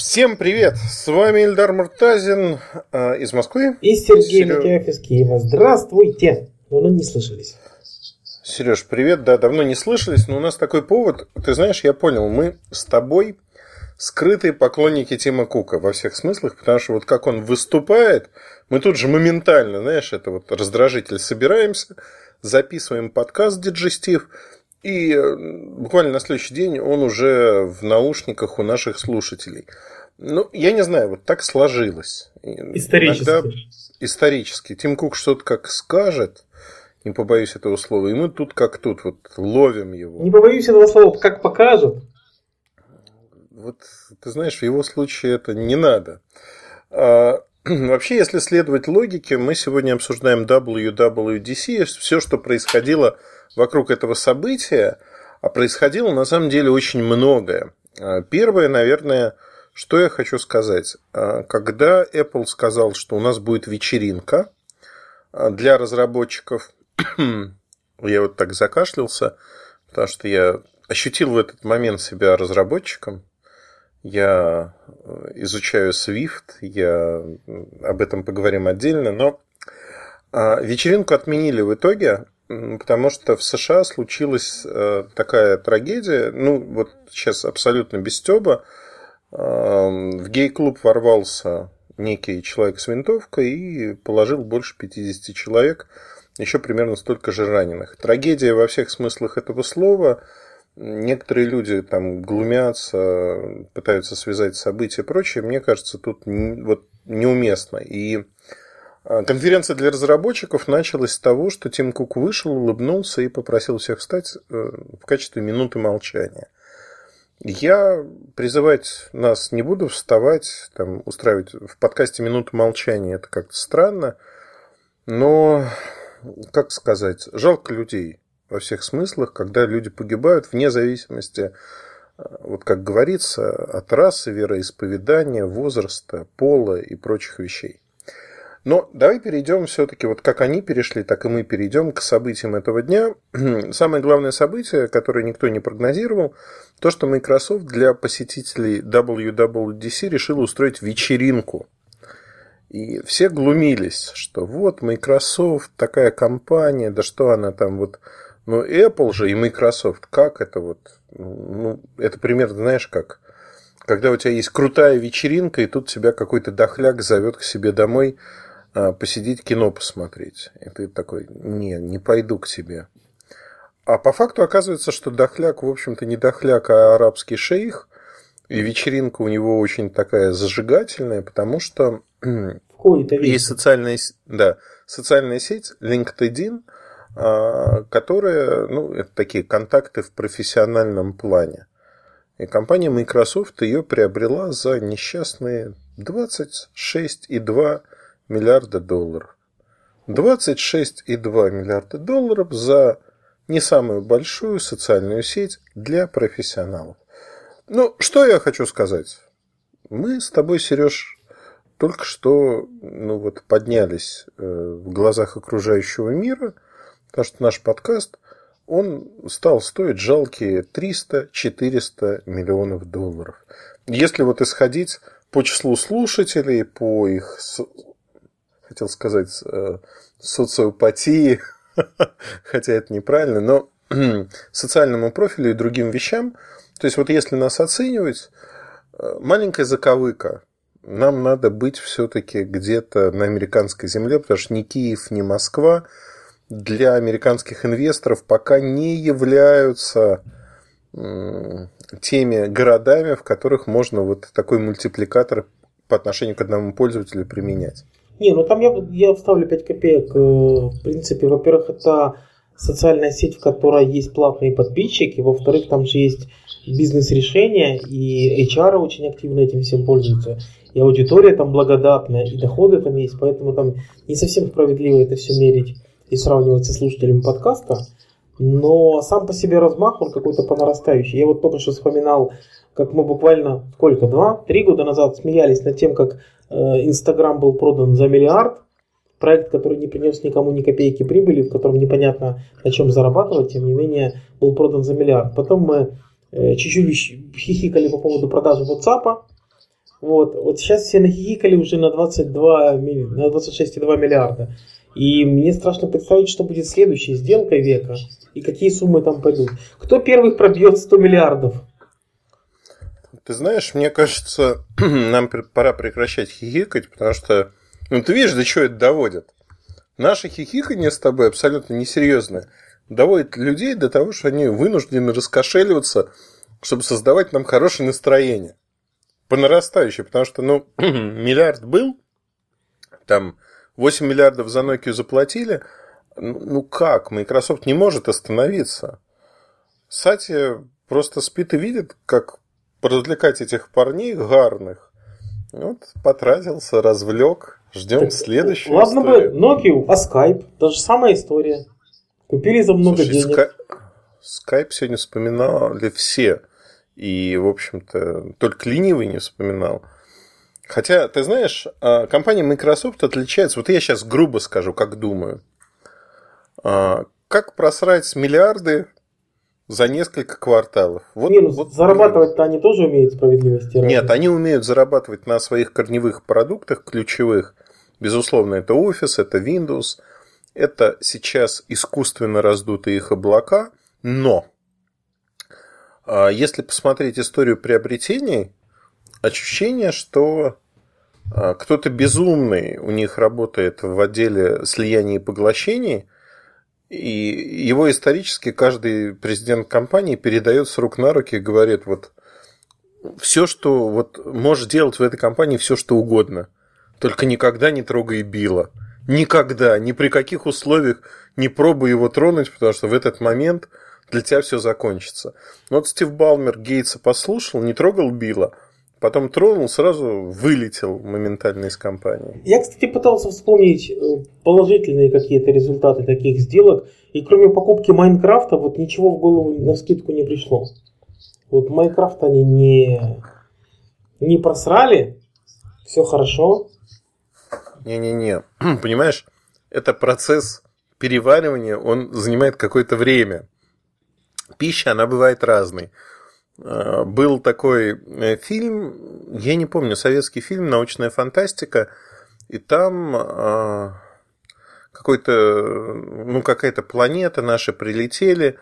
Всем привет! С вами Ильдар Муртазин э, из Москвы. И Сергей Серег... Митяев из Киева. Здравствуйте! Давно не слышались. Сереж, привет. Да, давно не слышались, но у нас такой повод. Ты знаешь, я понял, мы с тобой скрытые поклонники Тима Кука во всех смыслах, потому что вот как он выступает, мы тут же моментально, знаешь, это вот раздражитель, собираемся, записываем подкаст Диджестив, и э, буквально на следующий день он уже в наушниках у наших слушателей. Ну, я не знаю, вот так сложилось. Исторически. Иногда, исторически. Тим Кук что-то как скажет, не побоюсь этого слова, и мы тут как тут вот ловим его. Не побоюсь этого слова, как покажут. Вот, ты знаешь, в его случае это не надо. А, вообще, если следовать логике, мы сегодня обсуждаем WWDC, все, что происходило вокруг этого события, а происходило на самом деле очень многое. А, первое, наверное, что я хочу сказать. А, когда Apple сказал, что у нас будет вечеринка а, для разработчиков, я вот так закашлялся, потому что я ощутил в этот момент себя разработчиком. Я э, изучаю Swift, я об этом поговорим отдельно, но вечеринку отменили в итоге, потому что в США случилась э, такая трагедия, ну вот сейчас абсолютно без стеба, в гей-клуб ворвался некий человек с винтовкой и положил больше 50 человек, еще примерно столько же раненых. Трагедия во всех смыслах этого слова. Некоторые люди там глумятся, пытаются связать события и прочее. Мне кажется, тут вот неуместно. И конференция для разработчиков началась с того, что Тим Кук вышел, улыбнулся и попросил всех встать э, в качестве минуты молчания. Я призывать нас не буду вставать, там, устраивать в подкасте минуту молчания, это как-то странно, но, как сказать, жалко людей во всех смыслах, когда люди погибают вне зависимости, э, вот как говорится, от расы, вероисповедания, возраста, пола и прочих вещей. Но давай перейдем все-таки, вот как они перешли, так и мы перейдем к событиям этого дня. Самое главное событие, которое никто не прогнозировал, то, что Microsoft для посетителей WWDC решила устроить вечеринку. И все глумились, что вот Microsoft такая компания, да что она там вот... Ну, Apple же и Microsoft, как это вот... Ну, это примерно, знаешь, как когда у тебя есть крутая вечеринка, и тут тебя какой-то дохляк зовет к себе домой посидеть кино посмотреть. И ты такой, не, не пойду к тебе. А по факту оказывается, что дохляк, в общем-то, не дохляк, а арабский шейх. И вечеринка у него очень такая зажигательная, потому что есть социальная, да, социальная сеть LinkedIn, а, которая, ну, это такие контакты в профессиональном плане. И компания Microsoft ее приобрела за несчастные 26,2 миллиарда долларов. 26,2 миллиарда долларов за не самую большую социальную сеть для профессионалов. Ну, что я хочу сказать? Мы с тобой, Сереж, только что ну вот, поднялись э, в глазах окружающего мира, потому что наш подкаст, он стал стоить жалкие 300-400 миллионов долларов. Если вот исходить по числу слушателей, по их хотел сказать, э, социопатии, хотя это неправильно, но социальному профилю и другим вещам. То есть, вот если нас оценивать, э, маленькая заковыка. Нам надо быть все-таки где-то на американской земле, потому что ни Киев, ни Москва для американских инвесторов пока не являются теми городами, в которых можно вот такой мультипликатор по отношению к одному пользователю применять. Не, ну там я, я вставлю 5 копеек. Э, в принципе, во-первых, это социальная сеть, в которой есть платные подписчики. Во-вторых, там же есть бизнес-решения, и HR очень активно этим всем пользуются. И аудитория там благодатная, и доходы там есть. Поэтому там не совсем справедливо это все мерить и сравнивать со слушателями подкаста. Но сам по себе размах, он какой-то по нарастающей. Я вот только что вспоминал, как мы буквально, сколько, два, три года назад смеялись над тем, как Инстаграм был продан за миллиард. Проект, который не принес никому ни копейки прибыли, в котором непонятно на чем зарабатывать, тем не менее был продан за миллиард. Потом мы э, чуть-чуть хихикали по поводу продажи WhatsApp. Вот, вот сейчас все нахихикали уже на 22, на 26,2 миллиарда. И мне страшно представить, что будет следующей сделкой века и какие суммы там пойдут. Кто первых пробьет 100 миллиардов? Ты знаешь, мне кажется, нам пора прекращать хихикать, потому что, ну ты видишь, до чего это доводит. Наше хихикание с тобой абсолютно несерьезное. Доводит людей до того, что они вынуждены раскошеливаться, чтобы создавать нам хорошее настроение. По нарастающей, потому что, ну, миллиард был, там 8 миллиардов за Nokia заплатили. Ну, ну как? Microsoft не может остановиться. Сати просто спит и видит, как поразвлекать этих парней гарных. Вот, потратился, развлек. Ждем так, следующую Ладно историю. бы Nokia, а Skype? Та же самая история. Купили за много Слушай, денег. Sky... Skype сегодня вспоминали все. И, в общем-то, только ленивый не вспоминал. Хотя, ты знаешь, а, компания Microsoft отличается, вот я сейчас грубо скажу, как думаю. А, как просрать миллиарды за несколько кварталов. Вот, Не, ну, вот, зарабатывать-то они тоже умеют справедливости. Нет, ради. они умеют зарабатывать на своих корневых продуктах ключевых. Безусловно, это офис, это Windows, это сейчас искусственно раздутые их облака, но а, если посмотреть историю приобретений, ощущение, что а, кто-то безумный у них работает в отделе слияний и поглощений, и его исторически каждый президент компании передает с рук на руки и говорит, вот все, что вот можешь делать в этой компании, все, что угодно. Только никогда не трогай Билла. Никогда, ни при каких условиях не пробуй его тронуть, потому что в этот момент для тебя все закончится. Вот Стив Балмер Гейтса послушал, не трогал Билла, Потом тронул, сразу вылетел моментально из компании. Я, кстати, пытался вспомнить э, положительные какие-то результаты таких сделок. И кроме покупки Майнкрафта, вот ничего в голову на скидку не пришло. Вот Майнкрафт они не, не просрали. Все хорошо. Не-не-не. Понимаешь, это процесс переваривания, он занимает какое-то время. Пища, она бывает разной. Э, был такой э, фильм, я не помню, советский фильм «Научная фантастика», и там э, какой-то, ну, какая-то планета наши прилетели,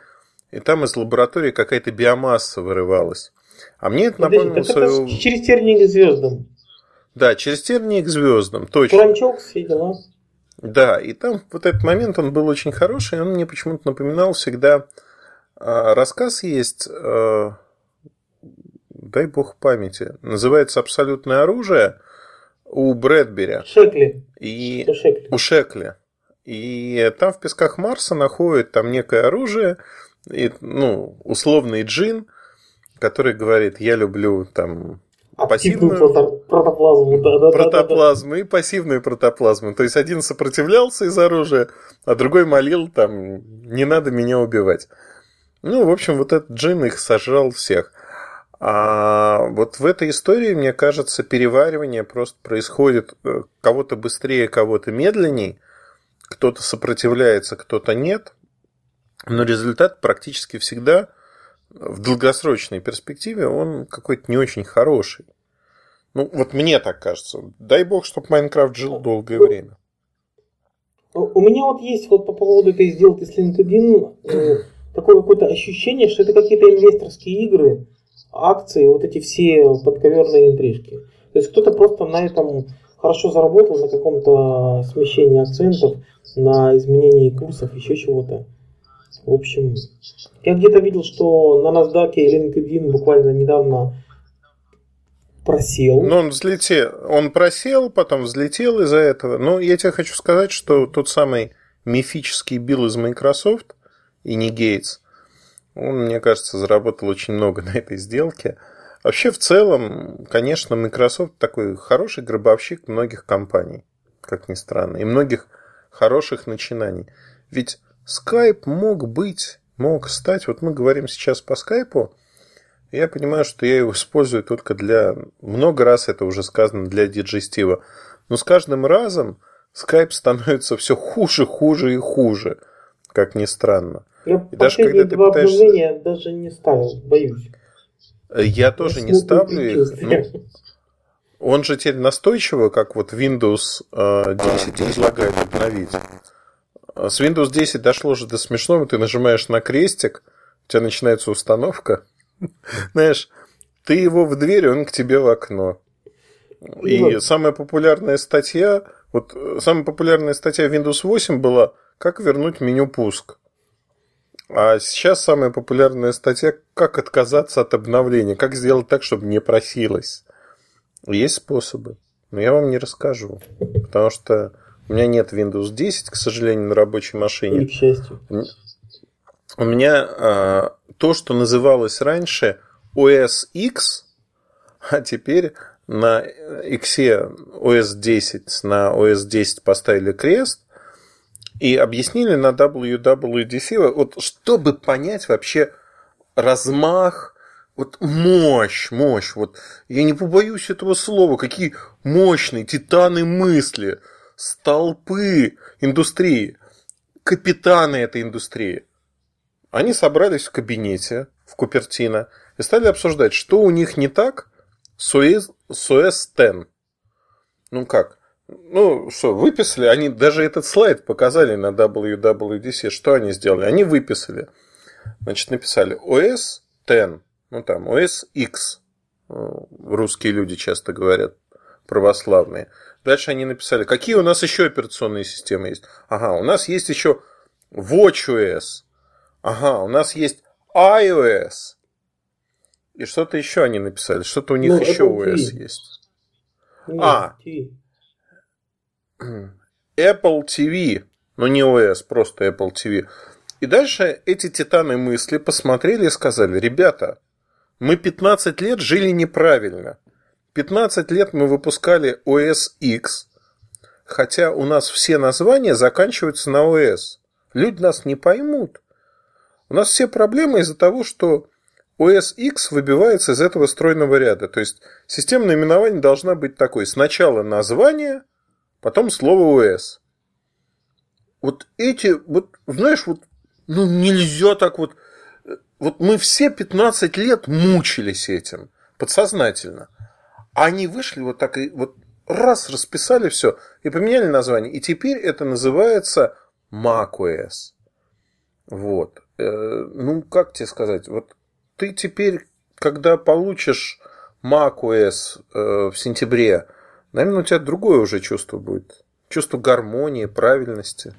и там из лаборатории какая-то биомасса вырывалась. А мне это напомнило свою... Это через тернии к звездам. Да, через тернии к звездам, точно. Туранчок, все дела. Да, и там вот этот момент, он был очень хороший, он мне почему-то напоминал всегда... Рассказ есть дай бог памяти, называется «Абсолютное оружие» у Брэдбери. Шекли. И... У Шекли. У Шекли. И там в песках Марса находят там некое оружие, и, ну, условный джин, который говорит, я люблю там пассивную протоплазму, да, да, протоплазму да, да, да. и пассивную протоплазму. То есть один сопротивлялся из оружия, а другой молил там, не надо меня убивать. Ну, в общем, вот этот джин их сожрал всех. А вот в этой истории, мне кажется, переваривание просто происходит э, кого-то быстрее, кого-то медленней. Кто-то сопротивляется, кто-то нет. Но результат практически всегда в долгосрочной перспективе он какой-то не очень хороший. Ну, вот мне так кажется. Дай бог, чтобы Майнкрафт жил долгое время. У меня вот есть вот по поводу этой сделки с LinkedIn э, такое какое-то ощущение, что это какие-то инвесторские игры, акции, вот эти все подковерные интрижки. То есть кто-то просто на этом хорошо заработал, на каком-то смещении акцентов, на изменении курсов, еще чего-то. В общем, я где-то видел, что на NASDAQ LinkedIn буквально недавно просел. Ну, он взлетел, он просел, потом взлетел из-за этого. Но я тебе хочу сказать, что тот самый мифический Билл из Microsoft и не Гейтс – он, мне кажется, заработал очень много на этой сделке. Вообще, в целом, конечно, Microsoft такой хороший гробовщик многих компаний, как ни странно, и многих хороших начинаний. Ведь Skype мог быть, мог стать, вот мы говорим сейчас по Skype, я понимаю, что я его использую только для, много раз это уже сказано, для диджестива. Но с каждым разом Skype становится все хуже, хуже и хуже, как ни странно. Я и даже когда ты два пытаешься... обновления даже не ставил, боюсь. Я тоже не ставлю их. Ну, он же теперь настойчиво, как вот Windows 10 э, предлагает обновить. С Windows 10 дошло же до смешного, ты нажимаешь на крестик, у тебя начинается установка. Знаешь, ты его в дверь, он к тебе в окно. И ну, самая популярная статья, вот э, самая популярная статья Windows 8 была «Как вернуть меню пуск». А сейчас самая популярная статья «Как отказаться от обновления», как сделать так, чтобы не просилось. Есть способы, но я вам не расскажу, потому что у меня нет Windows 10, к сожалению, на рабочей машине. И к счастью. У меня а, то, что называлось раньше OS X, а теперь на X OS 10, на OS 10 поставили крест и объяснили на WWDC, вот чтобы понять вообще размах, вот мощь, мощь, вот я не побоюсь этого слова, какие мощные титаны мысли, столпы индустрии, капитаны этой индустрии. Они собрались в кабинете в Купертино и стали обсуждать, что у них не так с OS, OS X. Ну как? Ну что, выписали, они даже этот слайд показали на WWDC, что они сделали? Они выписали, значит, написали OS X, ну там OS X, русские люди часто говорят, православные. Дальше они написали, какие у нас еще операционные системы есть. Ага, у нас есть еще WatchOS. Ага, у нас есть iOS. И что-то еще они написали. Что-то у них ну, еще OS есть. Нет, а. Apple TV. Ну, не OS, просто Apple TV. И дальше эти титаны мысли посмотрели и сказали, ребята, мы 15 лет жили неправильно. 15 лет мы выпускали OS X, хотя у нас все названия заканчиваются на OS. Люди нас не поймут. У нас все проблемы из-за того, что OS X выбивается из этого стройного ряда. То есть система наименования должна быть такой. Сначала название, потом слово OS. Вот эти, вот, знаешь, вот, ну нельзя так вот. Вот мы все 15 лет мучились этим, подсознательно. А они вышли вот так и вот раз расписали все и поменяли название. И теперь это называется macOS. Вот. Э, ну, как тебе сказать, вот ты теперь, когда получишь macOS э, в сентябре, наверное, у тебя другое уже чувство будет. Чувство гармонии, правильности.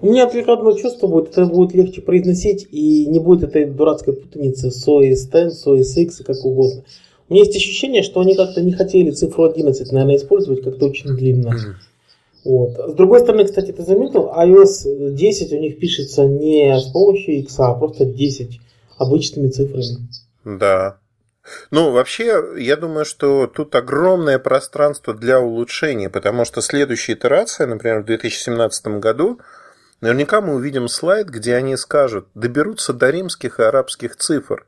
У меня только одно чувство будет, это будет легче произносить, и не будет этой дурацкой путаницы OS X, OS X и как угодно. У меня есть ощущение, что они как-то не хотели цифру 11, наверное, использовать как-то очень длинно. Mm-hmm. Вот. С другой стороны, кстати, ты заметил, iOS 10 у них пишется не с помощью X, а просто 10 обычными цифрами. Да. Ну, вообще, я думаю, что тут огромное пространство для улучшения, потому что следующая итерация, например, в 2017 году, наверняка мы увидим слайд, где они скажут, доберутся до римских и арабских цифр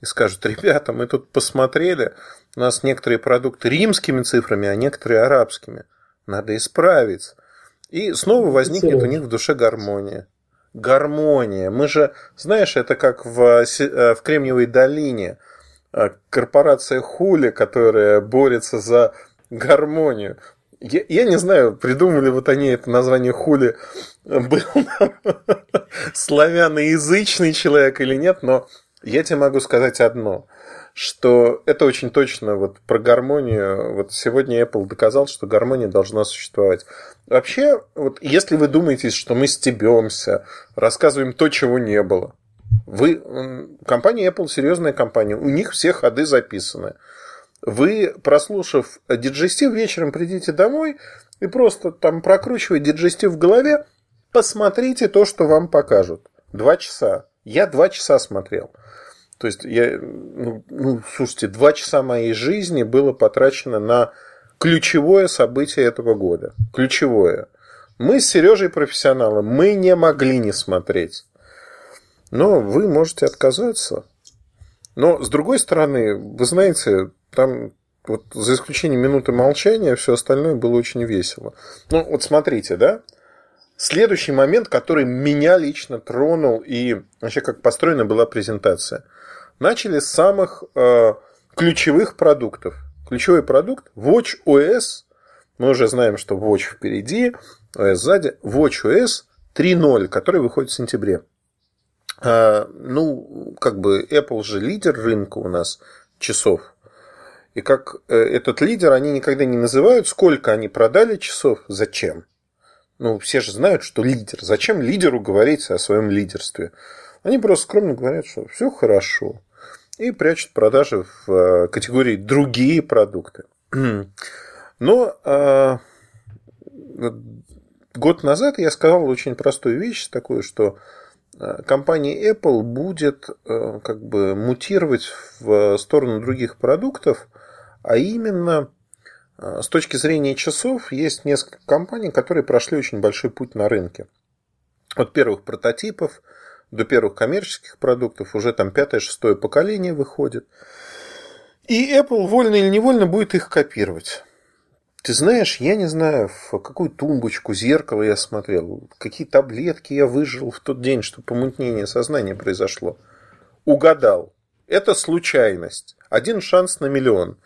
и скажут, ребята, мы тут посмотрели, у нас некоторые продукты римскими цифрами, а некоторые арабскими. Надо исправить. И снова возникнет у них в душе гармония. Гармония. Мы же, знаешь, это как в, э, в Кремниевой долине. Э, корпорация Хули, которая борется за гармонию. Я, я не знаю, придумали вот они это название Хули, был славяноязычный человек или нет, но я тебе могу сказать одно что это очень точно вот про гармонию. Вот сегодня Apple доказал, что гармония должна существовать. Вообще, вот если вы думаете, что мы стебемся, рассказываем то, чего не было, вы, компания Apple серьезная компания, у них все ходы записаны. Вы, прослушав диджестив, вечером придите домой и просто там прокручивая диджестив в голове, посмотрите то, что вам покажут. Два часа. Я два часа смотрел. То есть, я, ну, ну, слушайте, два часа моей жизни было потрачено на ключевое событие этого года. Ключевое. Мы с Сережей профессионалы, мы не могли не смотреть. Но вы можете отказаться. Но, с другой стороны, вы знаете, там вот за исключением минуты молчания, все остальное было очень весело. Ну, вот смотрите, да? Следующий момент, который меня лично тронул и вообще как построена была презентация. Начали с самых э, ключевых продуктов. ключевой продукт Watch OS. Мы уже знаем, что Watch впереди, OS сзади. Watch OS 3.0, который выходит в сентябре. А, ну, как бы Apple же лидер рынка у нас часов. И как э, этот лидер, они никогда не называют, сколько они продали часов, зачем. Ну, все же знают, что лидер. Зачем лидеру говорить о своем лидерстве? Они просто скромно говорят, что все хорошо. И прячут продажи в э, категории другие продукты. Но э, год назад я сказал очень простую вещь, такую, что э, компания Apple будет э, как бы мутировать в сторону других продуктов, а именно э, с точки зрения часов есть несколько компаний, которые прошли очень большой путь на рынке. От первых прототипов до первых коммерческих продуктов уже там пятое-шестое поколение выходит. И Apple вольно или невольно будет их копировать. Ты знаешь, я не знаю, в какую тумбочку, зеркало я смотрел, какие таблетки я выжил в тот день, что помутнение сознания произошло. Угадал. Это случайность. Один шанс на миллион.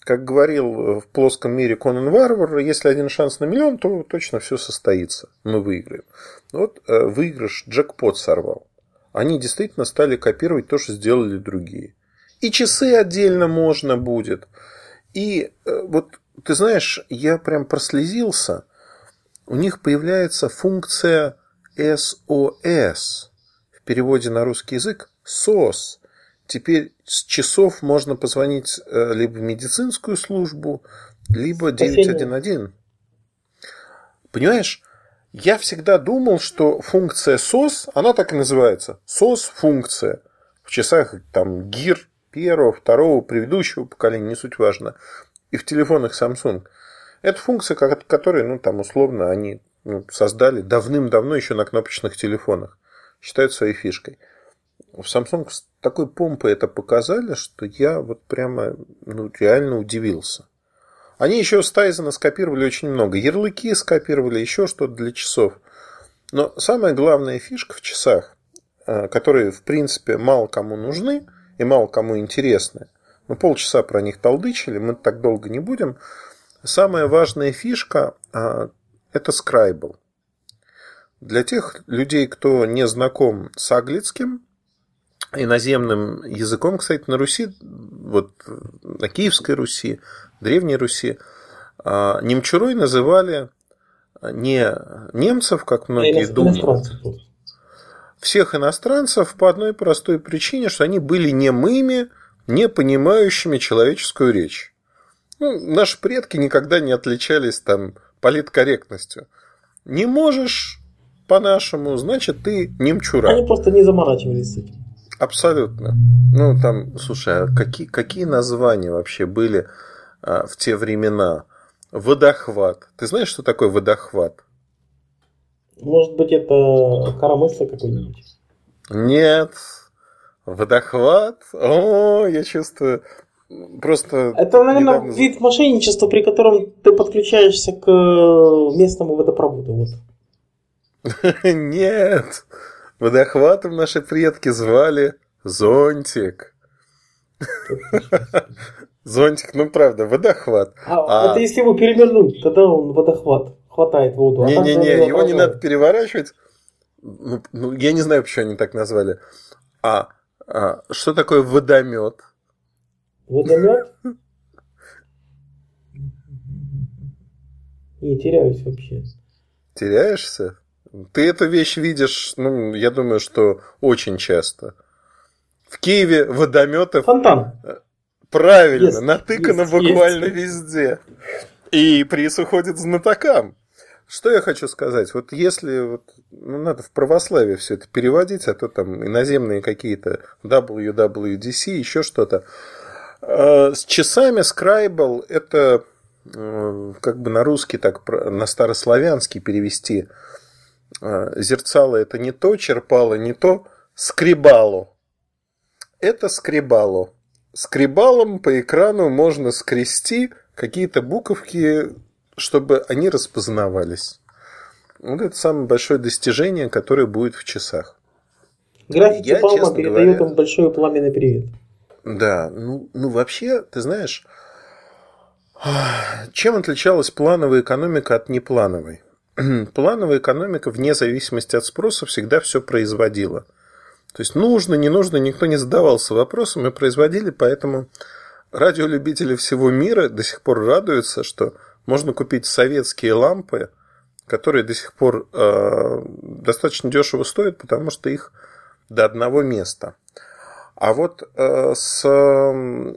Как говорил в плоском мире Конан Варвар, если один шанс на миллион, то точно все состоится. Мы выиграем. Вот э, выигрыш джекпот сорвал. Они действительно стали копировать то, что сделали другие. И часы отдельно можно будет. И э, вот ты знаешь, я прям прослезился. У них появляется функция SOS. В переводе на русский язык SOS. Теперь с часов можно позвонить э, либо в медицинскую службу, либо 911. Понимаешь, я всегда думал, что функция SOS, она так и называется. SOS-функция. В часах там ГИР первого, второго, предыдущего поколения, не суть важно и в телефонах Samsung. Это функция, которую, ну, там, условно, они ну, создали давным-давно еще на кнопочных телефонах. Считают своей фишкой. В Samsung с такой помпой это показали, что я вот прямо ну, реально удивился. Они еще с Тайзена скопировали очень много. Ярлыки скопировали, еще что-то для часов. Но самая главная фишка в часах, э, которые, в принципе, мало кому нужны и мало кому интересны, мы полчаса про них толдычили, мы так долго не будем. Самая важная фишка а, – это Scribble. Для тех людей, кто не знаком с аглицким, иноземным языком, кстати, на Руси, вот на Киевской Руси, Древней Руси, а, немчурой называли не немцев, как многие думают, всех иностранцев по одной простой причине, что они были немыми, не понимающими человеческую речь. Ну, наши предки никогда не отличались там политкорректностью. Не можешь по-нашему, значит, ты немчура. Они просто не заморачивались с этим. Абсолютно. Ну, там, слушай, а какие, какие названия вообще были а, в те времена? Водохват. Ты знаешь, что такое водохват? Может быть, это коромысло какой-нибудь? Нет, Водохват? О, я чувствую. Просто. Это, наверное, недавно... вид мошенничества, при котором ты подключаешься к местному водопроводу. Вот. Нет. Водохватом наши предки звали зонтик. Зонтик, ну правда, водохват. А, а это если его перевернуть, тогда он водохват хватает воду. А Не-не-не, его не надо переворачивать. Ну, ну, я не знаю, почему они так назвали. А а, что такое водомет? Водомет? Не теряюсь вообще. Теряешься? Ты эту вещь видишь, ну, я думаю, что очень часто. В Киеве водометов... Фонтан. Правильно, есть, натыкано есть, буквально есть. везде. И приз уходит знатокам. Что я хочу сказать? Вот если вот, ну, надо в православие все это переводить, а то там иноземные какие-то WWDC, еще что-то. А, с часами Scribble это э, как бы на русский, так на старославянский перевести. А, зерцало это не то, черпало не то, скребало. Это скребало. Скребалом по экрану можно скрести какие-то буковки чтобы они распознавались. Вот это самое большое достижение, которое будет в часах. Графики Я, Палма передает говоря, им большой пламенный привет. Да, ну, ну вообще, ты знаешь, Чем отличалась плановая экономика от неплановой? Плановая экономика, вне зависимости от спроса, всегда все производила. То есть нужно, не нужно, никто не задавался вопросом и производили, поэтому радиолюбители всего мира до сих пор радуются, что можно купить советские лампы, которые до сих пор э, достаточно дешево стоят, потому что их до одного места. А вот э, с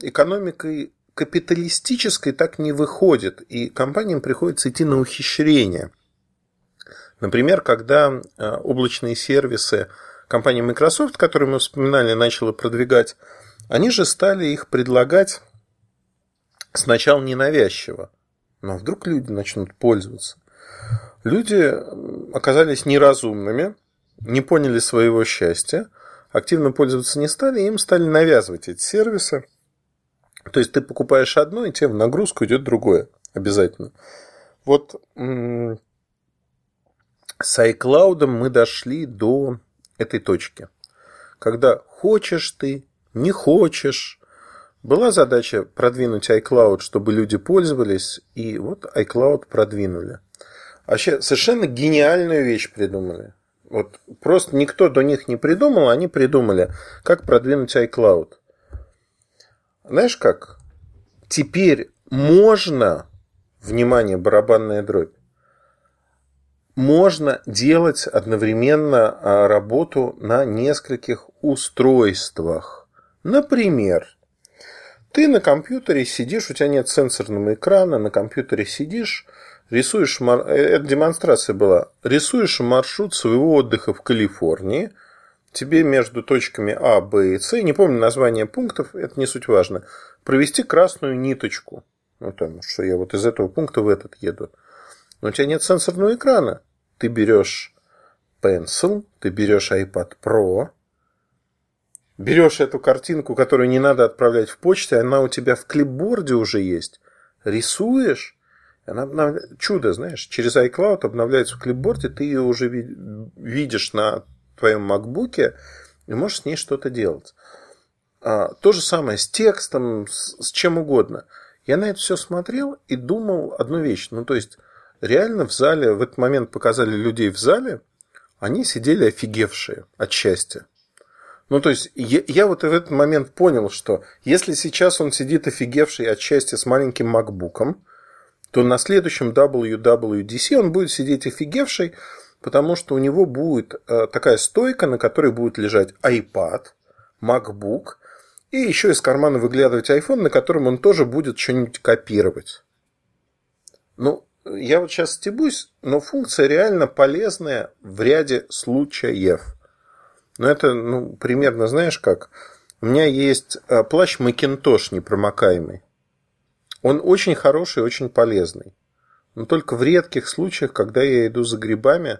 экономикой капиталистической так не выходит, и компаниям приходится идти на ухищрение. Например, когда э, облачные сервисы компания Microsoft, которую мы вспоминали, начала продвигать, они же стали их предлагать сначала ненавязчиво, но вдруг люди начнут пользоваться. Люди оказались неразумными, не поняли своего счастья, активно пользоваться не стали, им стали навязывать эти сервисы. То есть ты покупаешь одно, и тебе в нагрузку идет другое обязательно. Вот с iCloud мы дошли до этой точки. Когда хочешь ты, не хочешь. Была задача продвинуть iCloud, чтобы люди пользовались, и вот iCloud продвинули. Вообще совершенно гениальную вещь придумали. Вот просто никто до них не придумал, они придумали, как продвинуть iCloud. Знаешь как? Теперь можно, внимание, барабанная дробь, можно делать одновременно а, работу на нескольких устройствах. Например, ты на компьютере сидишь, у тебя нет сенсорного экрана, на компьютере сидишь, рисуешь, э, это демонстрация была, рисуешь маршрут своего отдыха в Калифорнии, тебе между точками А, Б и С, не помню название пунктов, это не суть важно, провести красную ниточку. Ну, там, что я вот из этого пункта в этот еду. Но у тебя нет сенсорного экрана. Ты берешь Pencil, ты берешь iPad Pro, берешь эту картинку, которую не надо отправлять в почту, она у тебя в клипборде уже есть, рисуешь, она обновляет... чудо, знаешь, через iCloud обновляется в клипборде, ты ее уже видишь на твоем MacBook и можешь с ней что-то делать. А, то же самое с текстом, с, с чем угодно. Я на это все смотрел и думал одну вещь. Ну, то есть, реально в зале, в этот момент показали людей в зале, они сидели офигевшие от счастья. Ну, то есть, я, я вот в этот момент понял, что если сейчас он сидит офигевший от счастья с маленьким макбуком, то на следующем WWDC он будет сидеть офигевший, потому что у него будет э, такая стойка, на которой будет лежать iPad, MacBook, и еще из кармана выглядывать iPhone, на котором он тоже будет что-нибудь копировать. Ну, я вот сейчас стебусь, но функция реально полезная в ряде случаев. Но это, ну, примерно, знаешь как? У меня есть э, плащ Macintosh непромокаемый. Он очень хороший, очень полезный. Но только в редких случаях, когда я иду за грибами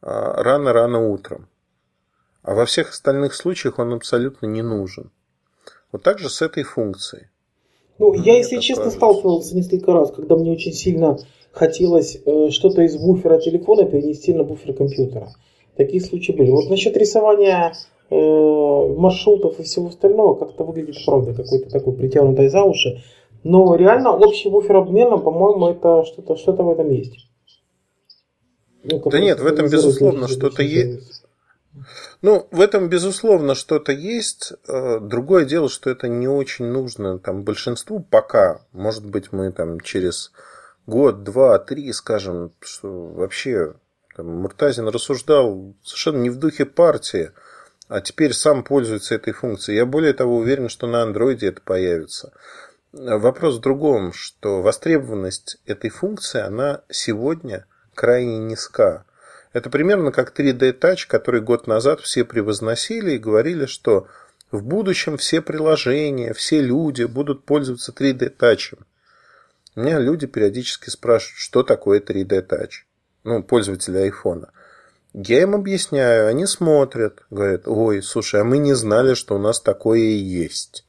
а, рано-рано утром. А во всех остальных случаях он абсолютно не нужен. Вот так же с этой функцией. Ну, я, если честно, кажется. сталкивался несколько раз, когда мне очень сильно хотелось э, что-то из буфера телефона перенести на буфер компьютера. Такие случаи были. Вот насчет рисования э, маршрутов и всего остального как-то выглядит, правда, какой-то такой притянутой за уши. Но реально общий буфер обмена, по-моему, это что-то что в этом есть. Ну, да нет, в этом безусловно что-то есть. Ну, в этом, безусловно, что-то есть. Э, другое дело, что это не очень нужно там, большинству пока. Может быть, мы там через год, два, три скажем, что вообще Муртазин рассуждал совершенно не в духе партии, а теперь сам пользуется этой функцией. Я более того уверен, что на андроиде это появится. Вопрос в другом, что востребованность этой функции, она сегодня крайне низка. Это примерно как 3D Touch, который год назад все превозносили и говорили, что в будущем все приложения, все люди будут пользоваться 3D Touch. У меня люди периодически спрашивают, что такое 3D Touch. Ну, пользователи айфона. Я им объясняю, они смотрят, говорят, ой, слушай, а мы не знали, что у нас такое и есть.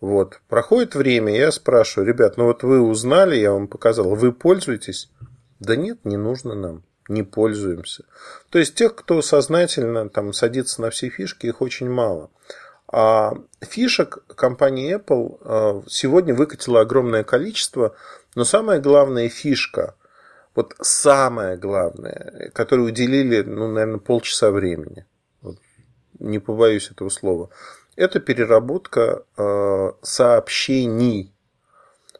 Вот. Проходит время, я спрашиваю, ребят, ну вот вы узнали, я вам показал, вы пользуетесь? Да нет, не нужно нам, не пользуемся. То есть тех, кто сознательно там садится на все фишки, их очень мало. А фишек компания Apple э, сегодня выкатила огромное количество, но самая главная фишка, вот самое главное, которой уделили, ну, наверное, полчаса времени, вот, не побоюсь этого слова, это переработка э, сообщений.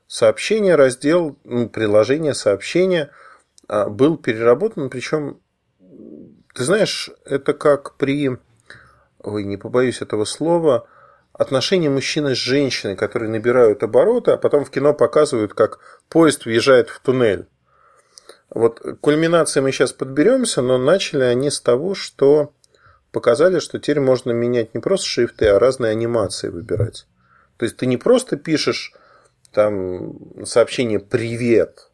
Сообщение, раздел, ну, приложение сообщения э, был переработан, причем, ты знаешь, это как при, ой, не побоюсь этого слова, отношения мужчины с женщиной, которые набирают обороты, а потом в кино показывают, как поезд въезжает в туннель. Вот к кульминации мы сейчас подберемся, но начали они с того, что показали, что теперь можно менять не просто шрифты, а разные анимации выбирать. То есть ты не просто пишешь там сообщение «Привет»,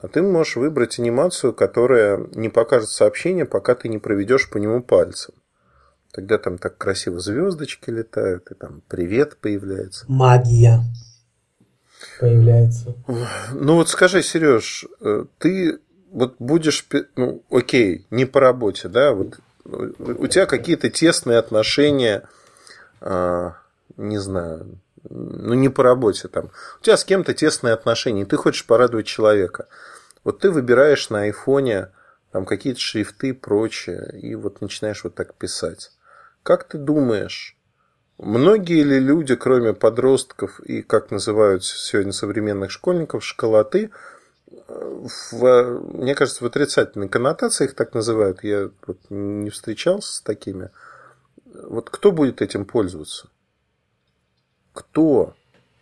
а ты можешь выбрать анимацию, которая не покажет сообщение, пока ты не проведешь по нему пальцем. Тогда там так красиво звездочки летают, и там привет появляется. Магия появляется. Ну вот скажи, Сереж, э, ты вот будешь, ну окей, не по работе, да, вот у тебя какие-то тесные отношения, а, не знаю, ну не по работе там, у тебя с кем-то тесные отношения, и ты хочешь порадовать человека. Вот ты выбираешь на айфоне там какие-то шрифты и прочее, и вот начинаешь вот так писать. Как ты думаешь, многие ли люди, кроме подростков и, как называют сегодня современных школьников, школоты, в, мне кажется, в отрицательной коннотации их так называют. Я вот не встречался с такими. Вот кто будет этим пользоваться? Кто?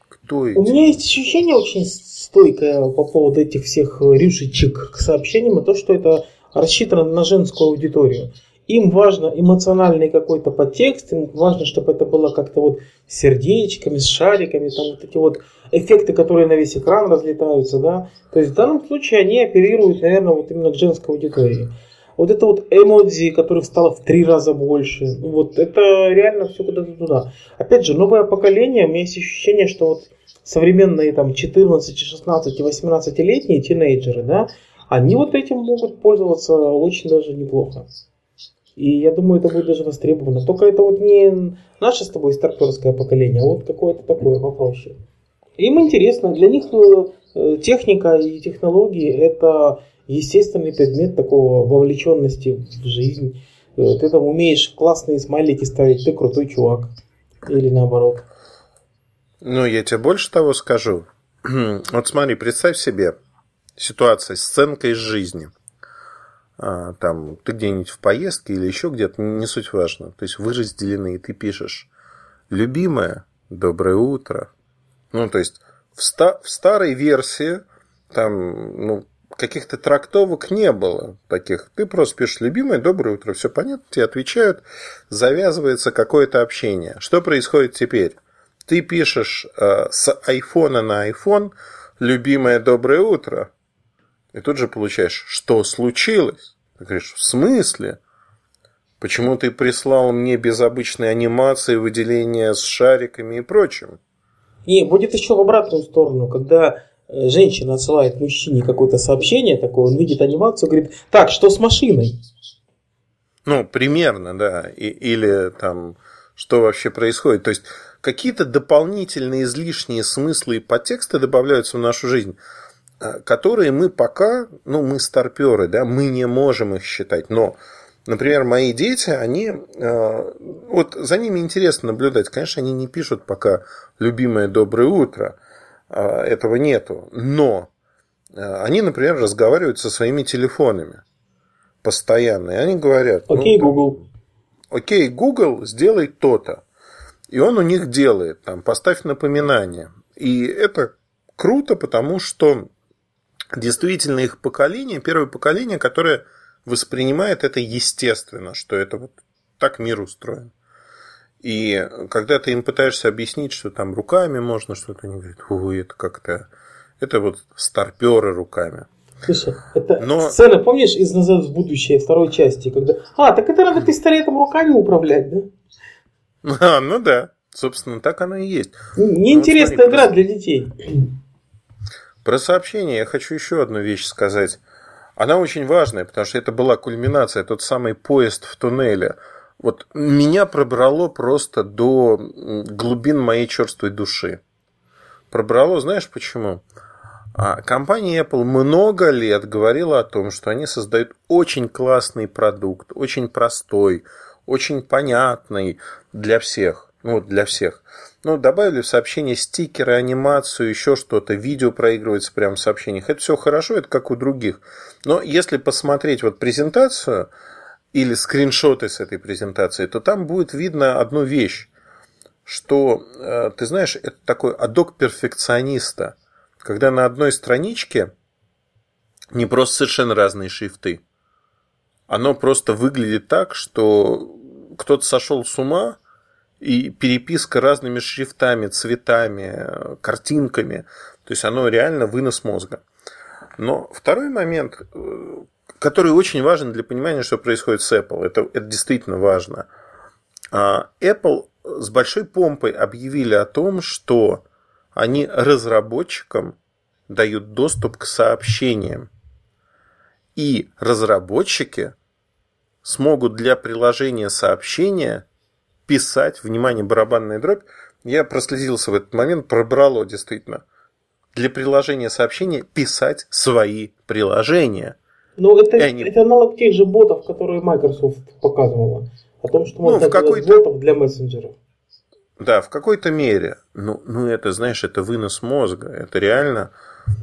Кто этим? У меня есть ощущение очень стойкое по поводу этих всех рюшечек к сообщениям, и то, что это рассчитано на женскую аудиторию. Им важно эмоциональный какой-то подтекст, им важно, чтобы это было как-то вот сердечками, с шариками, там вот эти вот эффекты, которые на весь экран разлетаются, да. То есть в данном случае они оперируют, наверное, вот именно к женской аудитории. Вот это вот эмодзи, которых стало в три раза больше, вот это реально все куда-то туда. Опять же, новое поколение, у меня есть ощущение, что вот современные там 14, 16, 18-летние тинейджеры, да, они вот этим могут пользоваться очень даже неплохо. И я думаю, это будет даже востребовано. Только это вот не наше с тобой старперское поколение, а вот какое-то такое попроще. Им интересно, для них э, техника и технологии это естественный предмет такого вовлеченности в жизнь. Э, ты там умеешь классные смайлики ставить, ты крутой чувак. Или наоборот. Ну, я тебе больше того скажу. Вот смотри, представь себе ситуация, сценка из жизни – там ты где-нибудь в поездке или еще где-то, не суть важно. То есть вы разделены, и ты пишешь «Любимая, доброе утро». Ну, то есть в, ста- в старой версии там ну, каких-то трактовок не было таких. Ты просто пишешь «Любимая, доброе утро», все понятно, тебе отвечают, завязывается какое-то общение. Что происходит теперь? Ты пишешь э, с айфона на айфон «Любимое, доброе утро», и тут же получаешь, что случилось? Ты говоришь, в смысле? Почему ты прислал мне без обычной анимации, выделения с шариками и прочим? Не, будет еще в обратную сторону, когда э, женщина отсылает мужчине какое-то сообщение такое, он видит анимацию, говорит, так, что с машиной? Ну, примерно, да. И, или там, что вообще происходит. То есть, какие-то дополнительные излишние смыслы и подтексты добавляются в нашу жизнь. Э, которые мы пока, ну, мы старперы, да, мы не можем их считать. Но, например, мои дети, они, э, вот за ними интересно наблюдать. Конечно, они не пишут пока «любимое доброе утро», э, этого нету. Но они, например, разговаривают со своими телефонами постоянно. И они говорят... Окей, okay, ну, Google. Окей, okay, Google, сделай то-то. И он у них делает, там, поставь напоминание. И это круто, потому что действительно их поколение, первое поколение, которое воспринимает это естественно, что это вот так мир устроен. И когда ты им пытаешься объяснить, что там руками можно что-то, они говорят, ой, это как-то... Это вот старперы руками. Слушай, это Но... сцена, помнишь, из «Назад в будущее» второй части, когда... А, так это надо пистолетом руками управлять, да? А, ну да. Собственно, так оно и есть. Неинтересная ну, игра для детей. Про сообщение я хочу еще одну вещь сказать. Она очень важная, потому что это была кульминация, тот самый поезд в туннеле. Вот меня пробрало просто до глубин моей черствой души. Пробрало, знаешь почему? А компания Apple много лет говорила о том, что они создают очень классный продукт, очень простой, очень понятный для всех. Ну, для всех. Ну, добавили в сообщение стикеры, анимацию, еще что-то, видео проигрывается прямо в сообщениях. Это все хорошо, это как у других. Но если посмотреть вот презентацию или скриншоты с этой презентации, то там будет видно одну вещь, что, э, ты знаешь, это такой адок перфекциониста, когда на одной страничке не просто совершенно разные шрифты, оно просто выглядит так, что кто-то сошел с ума, и переписка разными шрифтами, цветами, картинками. То есть оно реально вынос мозга. Но второй момент, э, который очень важен для понимания, что происходит с Apple, это, это действительно важно. А, Apple с большой помпой объявили о том, что они разработчикам дают доступ к сообщениям. И разработчики смогут для приложения сообщения писать, внимание, барабанная дробь, я проследился в этот момент, пробрало действительно. Для приложения сообщения писать свои приложения. Ну, это, они... это аналог тех же ботов, которые Microsoft показывала. О том, что ну, можно ну, в какой-то... ботов для мессенджеров. Да, в какой-то мере. Ну, ну, это, знаешь, это вынос мозга. Это реально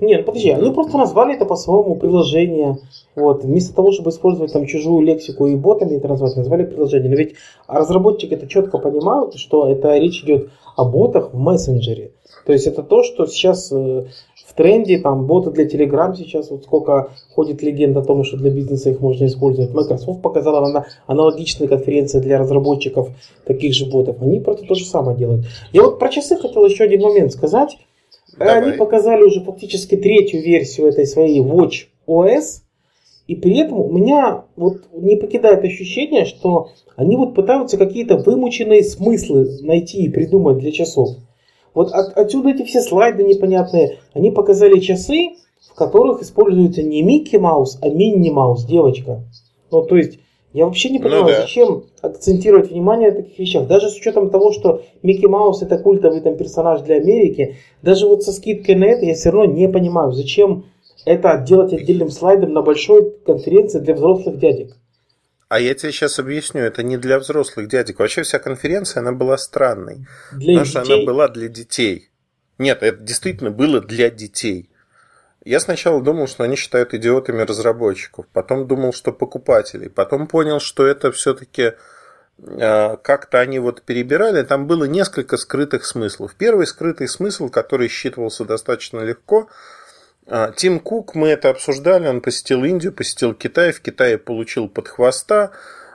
нет, ну подожди, они просто назвали это по-своему приложение. Вот. Вместо того, чтобы использовать там чужую лексику и ботами это назвать, назвали приложение. Но ведь разработчики это четко понимают, что это речь идет о ботах в мессенджере. То есть это то, что сейчас э, в тренде, там боты для Telegram сейчас, вот сколько ходит легенд о том, что для бизнеса их можно использовать. Microsoft показала на аналогичные конференции для разработчиков таких же ботов. Они просто то же самое делают. Я вот про часы хотел еще один момент сказать. Давай. Они показали уже фактически третью версию этой своей Watch OS. И при этом у меня вот не покидает ощущение, что они вот пытаются какие-то вымученные смыслы найти и придумать для часов. Вот от, отсюда эти все слайды непонятные. Они показали часы, в которых используется не Микки Маус, а Минни Маус, девочка. Ну, то есть я вообще не понимаю, ну, да. зачем акцентировать внимание на таких вещах. Даже с учетом того, что Микки Маус это культовый там персонаж для Америки, даже вот со скидкой на это я все равно не понимаю, зачем это делать отдельным слайдом на большой конференции для взрослых дядек. А я тебе сейчас объясню, это не для взрослых дядек. Вообще вся конференция, она была странной. Для потому детей? что она была для детей. Нет, это действительно было для детей. Я сначала думал, что они считают идиотами разработчиков, потом думал, что покупателей, потом понял, что это все-таки а, как-то они вот перебирали, там было несколько скрытых смыслов. Первый скрытый смысл, который считывался достаточно легко, а, Тим Кук, мы это обсуждали, он посетил Индию, посетил Китай, в Китае получил под хвоста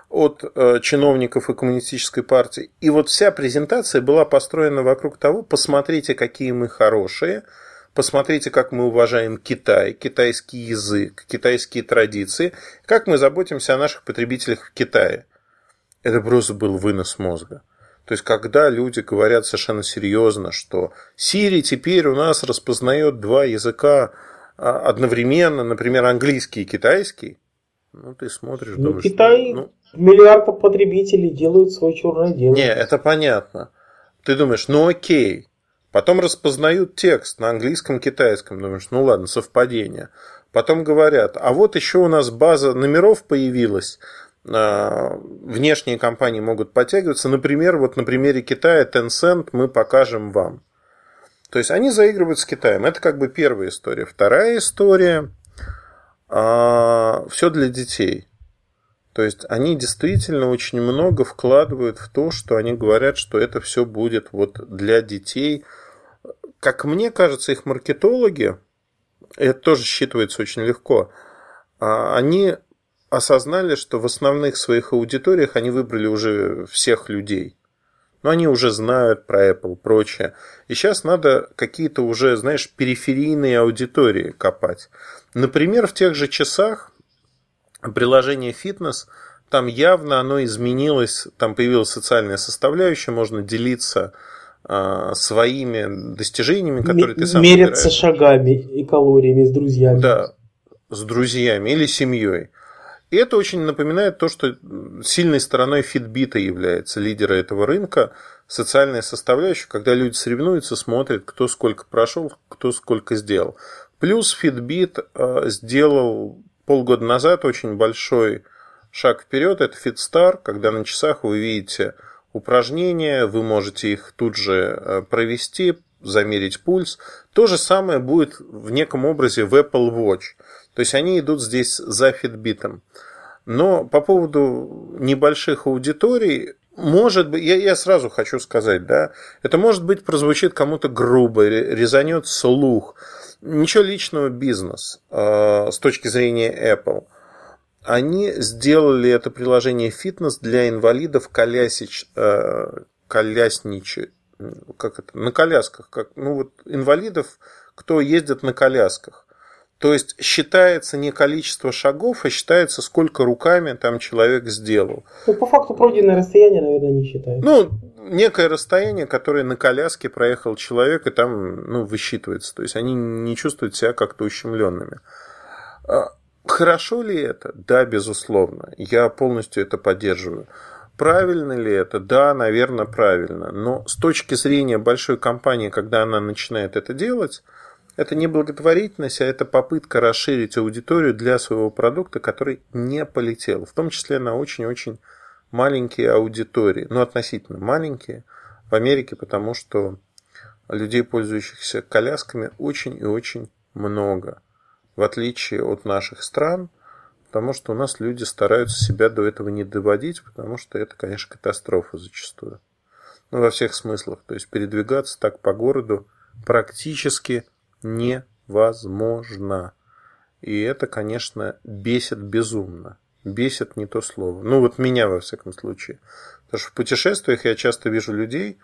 от э, чиновников и коммунистической партии. И вот вся презентация была построена вокруг того, посмотрите, какие мы хорошие – Посмотрите, как мы уважаем Китай, китайский язык, китайские традиции, как мы заботимся о наших потребителях в Китае. Это просто был вынос мозга. То есть, когда люди говорят совершенно серьезно, что Siri теперь у нас распознает два языка а, одновременно, например, английский и китайский, ну, ты смотришь, ну, думаешь... Китай, ну, миллиард потребителей делают свое черное дело. Не, это понятно. Ты думаешь, ну окей, Потом распознают текст на английском, китайском. Думаешь, ну ладно, совпадение. Потом говорят, а вот еще у нас база номеров появилась. А, внешние компании могут подтягиваться. Например, вот на примере Китая Tencent мы покажем вам. То есть они заигрывают с Китаем. Это как бы первая история. Вторая история. А, все для детей. То есть они действительно очень много вкладывают в то, что они говорят, что это все будет вот для детей – как мне кажется, их маркетологи, это тоже считывается очень легко, а, они осознали, что в основных своих аудиториях они выбрали уже всех людей. Но они уже знают про Apple, прочее. И сейчас надо какие-то уже, знаешь, периферийные аудитории копать. Например, в тех же часах приложение фитнес, там явно оно изменилось, там появилась социальная составляющая, можно делиться своими достижениями, которые ты сам Мерятся шагами и калориями с друзьями. Да, с друзьями или семьей. И это очень напоминает то, что сильной стороной фитбита является лидера этого рынка, социальная составляющая, когда люди соревнуются, смотрят, кто сколько прошел, кто сколько сделал. Плюс Fitbit э, сделал полгода назад очень большой шаг вперед. Это FitStar, когда на часах вы видите упражнения, вы можете их тут же э, провести, замерить пульс. То же самое будет в неком образе в Apple Watch. То есть они идут здесь за Fitbit. Но по поводу небольших аудиторий, может быть, я, я сразу хочу сказать, да, это может быть прозвучит кому-то грубо, резанет слух. Ничего личного бизнес э, с точки зрения Apple. Они сделали это приложение фитнес для инвалидов колясич, э, колясничи, как это, на колясках, как, ну вот инвалидов, кто ездит на колясках. То есть считается не количество шагов, а считается, сколько руками там человек сделал. Ну, по факту пройденное расстояние, наверное, не считается. Ну, некое расстояние, которое на коляске проехал человек, и там ну, высчитывается. То есть они не чувствуют себя как-то ущемленными. Хорошо ли это? Да, безусловно. Я полностью это поддерживаю. Правильно ли это? Да, наверное, правильно. Но с точки зрения большой компании, когда она начинает это делать, это не благотворительность, а это попытка расширить аудиторию для своего продукта, который не полетел. В том числе на очень-очень маленькие аудитории. Ну, относительно маленькие в Америке, потому что людей, пользующихся колясками, очень и очень много. В отличие от наших стран, потому что у нас люди стараются себя до этого не доводить, потому что это, конечно, катастрофа зачастую. Ну, во всех смыслах. То есть передвигаться так по городу практически невозможно. И это, конечно, бесит безумно. Бесит не то слово. Ну, вот меня, во всяком случае. Потому что в путешествиях я часто вижу людей,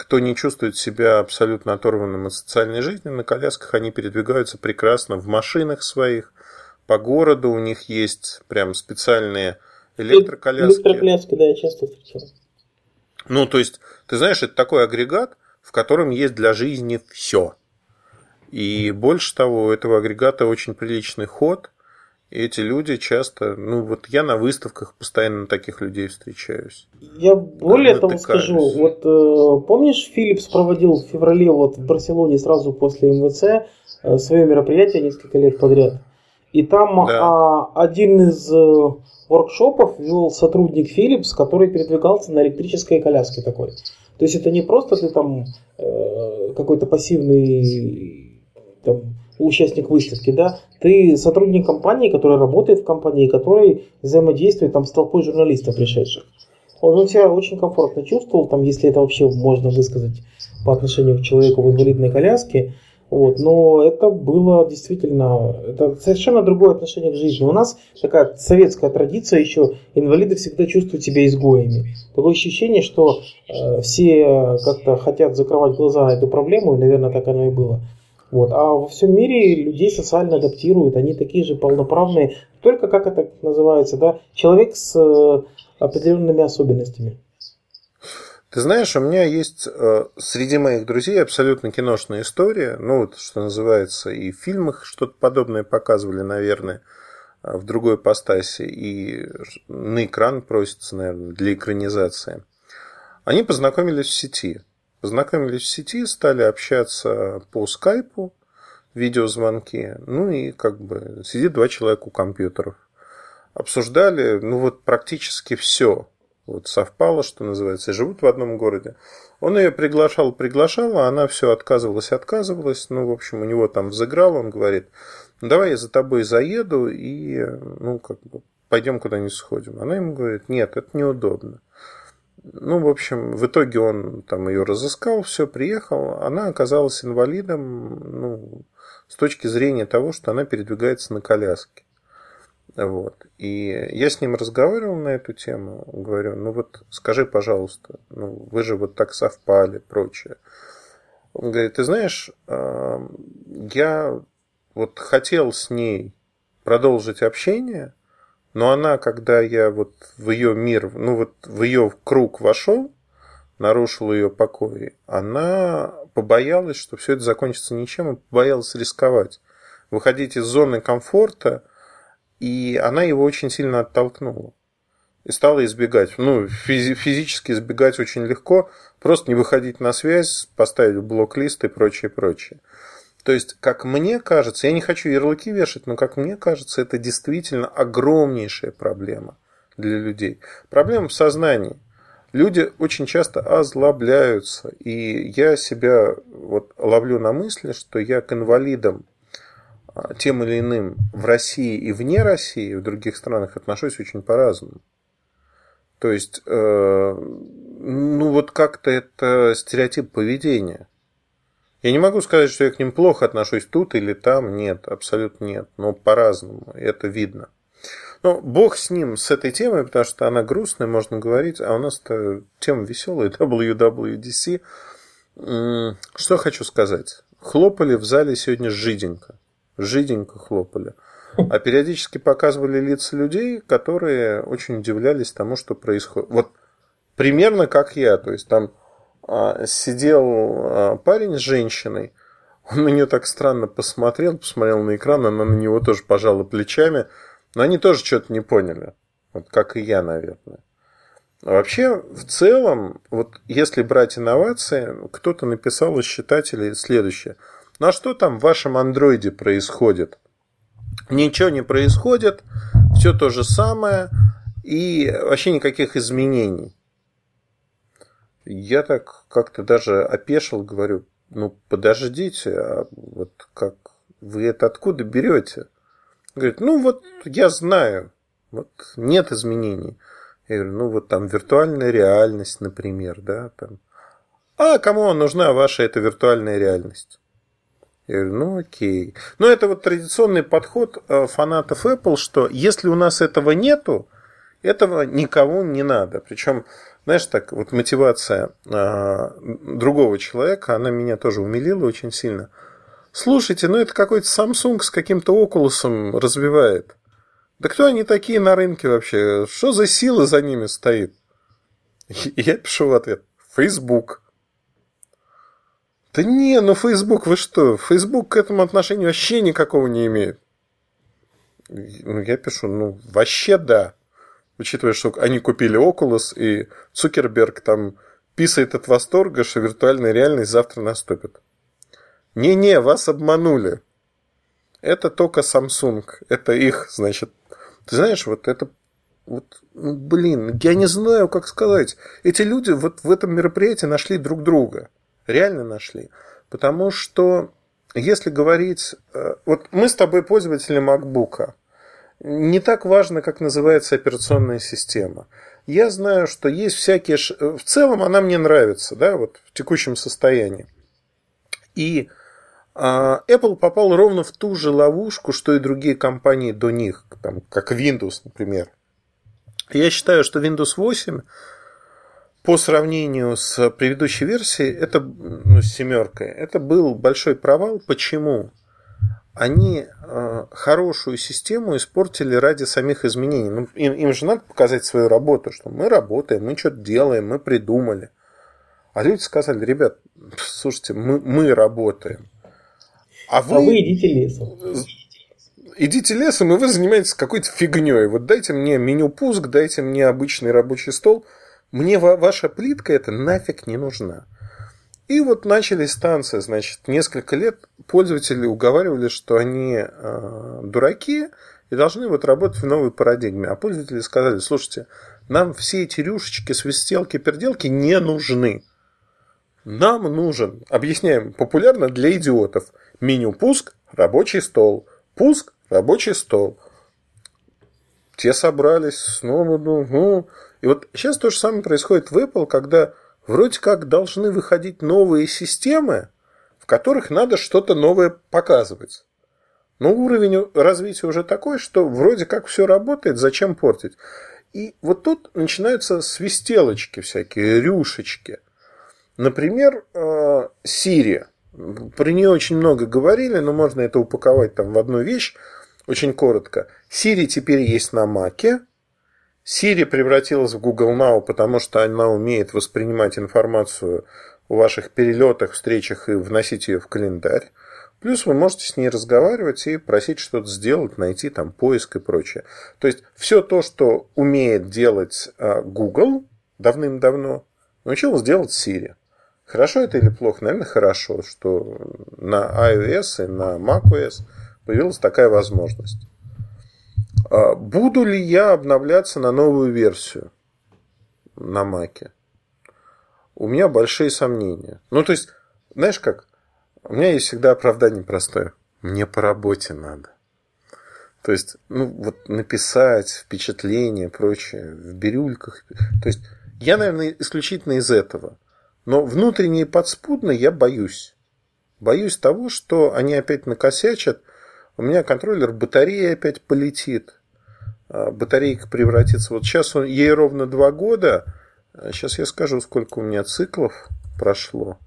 кто не чувствует себя абсолютно оторванным от социальной жизни, на колясках они передвигаются прекрасно в машинах своих, по городу у них есть прям специальные электроколяски. Электроколяски, да, я часто встречал. Ну, то есть, ты знаешь, это такой агрегат, в котором есть для жизни все. И больше того, у этого агрегата очень приличный ход. И эти люди часто, ну вот я на выставках постоянно таких людей встречаюсь. Я более того скажу, вот э, помнишь, Philips проводил в феврале вот в Барселоне сразу после МВЦ э, свое мероприятие несколько лет подряд. И там да. а, один из э, воркшопов вел сотрудник Philips, который передвигался на электрической коляске такой. То есть это не просто ты там э, какой-то пассивный там, участник выставки, да, ты сотрудник компании, который работает в компании, который взаимодействует там с толпой журналистов пришедших. Он, себя очень комфортно чувствовал, там, если это вообще можно высказать по отношению к человеку в инвалидной коляске. Вот, но это было действительно, это совершенно другое отношение к жизни. У нас такая советская традиция еще, инвалиды всегда чувствуют себя изгоями. Такое ощущение, что э, все как-то хотят закрывать глаза на эту проблему, и, наверное, так оно и было. Вот. А во всем мире людей социально адаптируют, они такие же полноправные, только как это называется, да, человек с э, определенными особенностями. Ты знаешь, у меня есть э, среди моих друзей абсолютно киношная история, ну вот что называется, и в фильмах что-то подобное показывали, наверное, э, в другой постаси, и на экран просится, наверное, для экранизации. Они познакомились в сети. Познакомились в сети, стали общаться по скайпу, видеозвонки. Ну и как бы сидит два человека у компьютеров. Обсуждали, ну вот практически все. Вот совпало, что называется, и живут в одном городе. Он ее приглашал, приглашал, а она все отказывалась, отказывалась. Ну, в общем, у него там взыграл, он говорит, «Ну, давай я за тобой заеду и, ну, как бы, пойдем куда-нибудь сходим. Она ему говорит, нет, это неудобно. Ну, в общем, в итоге он там ее разыскал, все, приехал. Она оказалась инвалидом, ну, с точки зрения того, что она передвигается на коляске. Вот. И я с ним разговаривал на эту тему, говорю, ну вот скажи, пожалуйста, ну вы же вот так совпали, прочее. Он говорит, ты знаешь, я вот хотел с ней продолжить общение, но она, когда я вот в ее мир, ну вот в ее круг вошел, нарушил ее покой, она побоялась, что все это закончится ничем, и побоялась рисковать. Выходить из зоны комфорта и она его очень сильно оттолкнула. И стала избегать. Ну, физи- физически избегать очень легко. Просто не выходить на связь, поставить блок-лист и прочее, прочее. То есть, как мне кажется, я не хочу ярлыки вешать, но как мне кажется, это действительно огромнейшая проблема для людей. Проблема в сознании. Люди очень часто озлобляются, и я себя вот ловлю на мысли, что я к инвалидам а, тем или иным в России и вне России, в других странах отношусь очень по-разному. То есть, э, ну вот как-то это стереотип поведения. Я не могу сказать, что я к ним плохо отношусь тут или там, нет, абсолютно нет, но по-разному, это видно. Но бог с ним, с этой темой, потому что она грустная, можно говорить, а у нас-то тема веселая, WWDC. Что хочу сказать. Хлопали в зале сегодня жиденько. Жиденько хлопали. А периодически показывали лица людей, которые очень удивлялись тому, что происходит. Вот примерно как я. То есть там сидел а, парень с женщиной, он на нее так странно посмотрел, посмотрел на экран, она на него тоже пожала плечами, но они тоже что-то не поняли. Вот как и я, наверное. А вообще, в целом, вот если брать инновации, кто-то написал из читателей следующее. Ну а что там в вашем андроиде происходит? Ничего не происходит, все то же самое, и вообще никаких изменений. Я так как-то даже опешил, говорю, ну подождите, а вот как вы это откуда берете? Говорит, ну вот я знаю, вот нет изменений. Я говорю, ну вот там виртуальная реальность, например, да, там. А кому нужна ваша эта виртуальная реальность? Я говорю, ну окей. Но это вот традиционный подход э, фанатов Apple, что если у нас этого нету, этого никому не надо. Причем, знаешь, так вот мотивация а, другого человека, она меня тоже умилила очень сильно. Слушайте, ну это какой-то Samsung с каким-то Oculus развивает. Да кто они такие на рынке вообще? Что за сила за ними стоит? И я пишу в ответ. Facebook. Да не, ну Facebook, вы что? Facebook к этому отношения вообще никакого не имеет. Ну, я пишу, ну, вообще да. Учитывая, что они купили Oculus, и Цукерберг там писает от восторга, что виртуальная реальность завтра наступит. Не-не, вас обманули. Это только Samsung. Это их, значит. Ты знаешь, вот это вот, ну, блин, я не знаю, как сказать. Эти люди вот в этом мероприятии нашли друг друга. Реально нашли. Потому что, если говорить... Э, вот мы с тобой пользователи MacBook. Не так важно, как называется операционная система. Я знаю, что есть всякие... В целом она мне нравится, да, вот в текущем состоянии. И а, Apple попал ровно в ту же ловушку, что и другие компании до них, там, как Windows, например. Я считаю, что Windows 8 по сравнению с предыдущей версией, это, ну, с семеркой, это был большой провал. Почему? Они э, хорошую систему испортили ради самих изменений. Ну, им, им же надо показать свою работу, что мы работаем, мы что-то делаем, мы придумали. А люди сказали, ребят, слушайте, мы, мы работаем. А вы, а вы идите лесом. Идите лесом, и вы занимаетесь какой-то фигней. Вот дайте мне меню пуск, дайте мне обычный рабочий стол. Мне ваша плитка это нафиг не нужна. И вот начались станции, значит, несколько лет пользователи уговаривали, что они э, дураки и должны вот работать в новой парадигме. А пользователи сказали, слушайте, нам все эти рюшечки, свистелки, перделки не нужны. Нам нужен, объясняем популярно для идиотов, Меню пуск, рабочий стол. Пуск, рабочий стол. Те собрались снова, ну, ну. И вот сейчас то же самое происходит в Apple, когда вроде как должны выходить новые системы, в которых надо что-то новое показывать. Но уровень развития уже такой, что вроде как все работает, зачем портить? И вот тут начинаются свистелочки всякие, рюшечки. Например, э, Siri. Про нее очень много говорили, но можно это упаковать там в одну вещь. Очень коротко. Siri теперь есть на Маке. Siri превратилась в Google Now, потому что она умеет воспринимать информацию о ваших перелетах, встречах и вносить ее в календарь. Плюс вы можете с ней разговаривать и просить что-то сделать, найти там поиск и прочее. То есть все то, что умеет делать а, Google давным-давно, научилась делать Siri. Хорошо это или плохо? Наверное, хорошо, что на iOS и на macOS появилась такая возможность. А, буду ли я обновляться на новую версию на Маке? У меня большие сомнения. Ну, то есть, знаешь как, у меня есть всегда оправдание простое. Мне по работе надо. То есть, ну, вот написать впечатление, прочее, в бирюльках. То есть, я, наверное, исключительно из этого. Но внутренне и подспудно я боюсь. Боюсь того, что они опять накосячат. У меня контроллер батареи опять полетит. А, батарейка превратится. Вот сейчас он, ей ровно два года. Сейчас а я скажу, сколько у меня циклов прошло.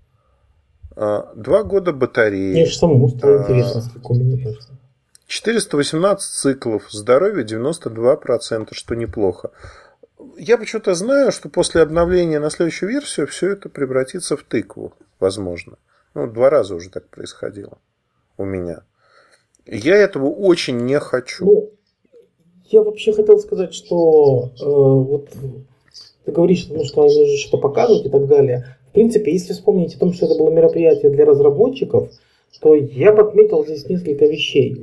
А, два года батареи. Мне же самому стало интересно, сколько у меня прошло. 418 циклов, здоровье 92%, что неплохо. Я почему-то знаю, что после обновления на следующую версию все это превратится в тыкву, возможно. Ну, два раза уже так происходило у меня. Я этого очень не хочу. Ну, я вообще хотел сказать, что э, вот ты говоришь, ну, что нужно что-то показывать и так далее. В принципе, если вспомнить о том, что это было мероприятие для разработчиков, то я бы отметил здесь несколько вещей.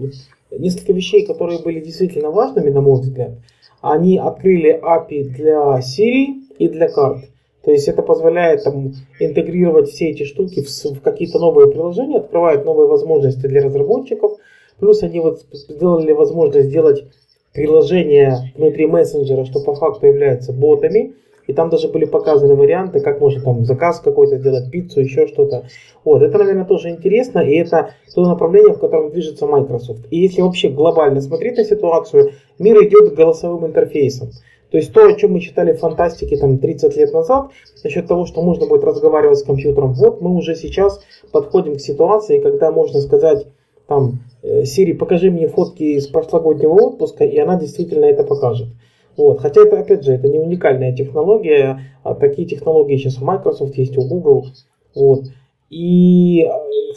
Несколько вещей, которые были действительно важными, на мой взгляд. Они открыли API для Siri и для карт. То есть это позволяет там, интегрировать все эти штуки в, в какие-то новые приложения, открывает новые возможности для разработчиков. Плюс они вот сделали возможность сделать приложение внутри мессенджера, что по факту является ботами. И там даже были показаны варианты, как можно там заказ какой-то сделать, пиццу, еще что-то. Вот, это, наверное, тоже интересно, и это то направление, в котором движется Microsoft. И если вообще глобально смотреть на ситуацию, мир идет к голосовым интерфейсам. То есть то, о чем мы читали в фантастике там 30 лет назад, насчет того, что можно будет разговаривать с компьютером, вот мы уже сейчас подходим к ситуации, когда можно сказать там, Сири, покажи мне фотки из прошлогоднего отпуска, и она действительно это покажет. Вот. Хотя это, опять же, это не уникальная технология, а такие технологии сейчас у Microsoft есть, у Google. Вот. И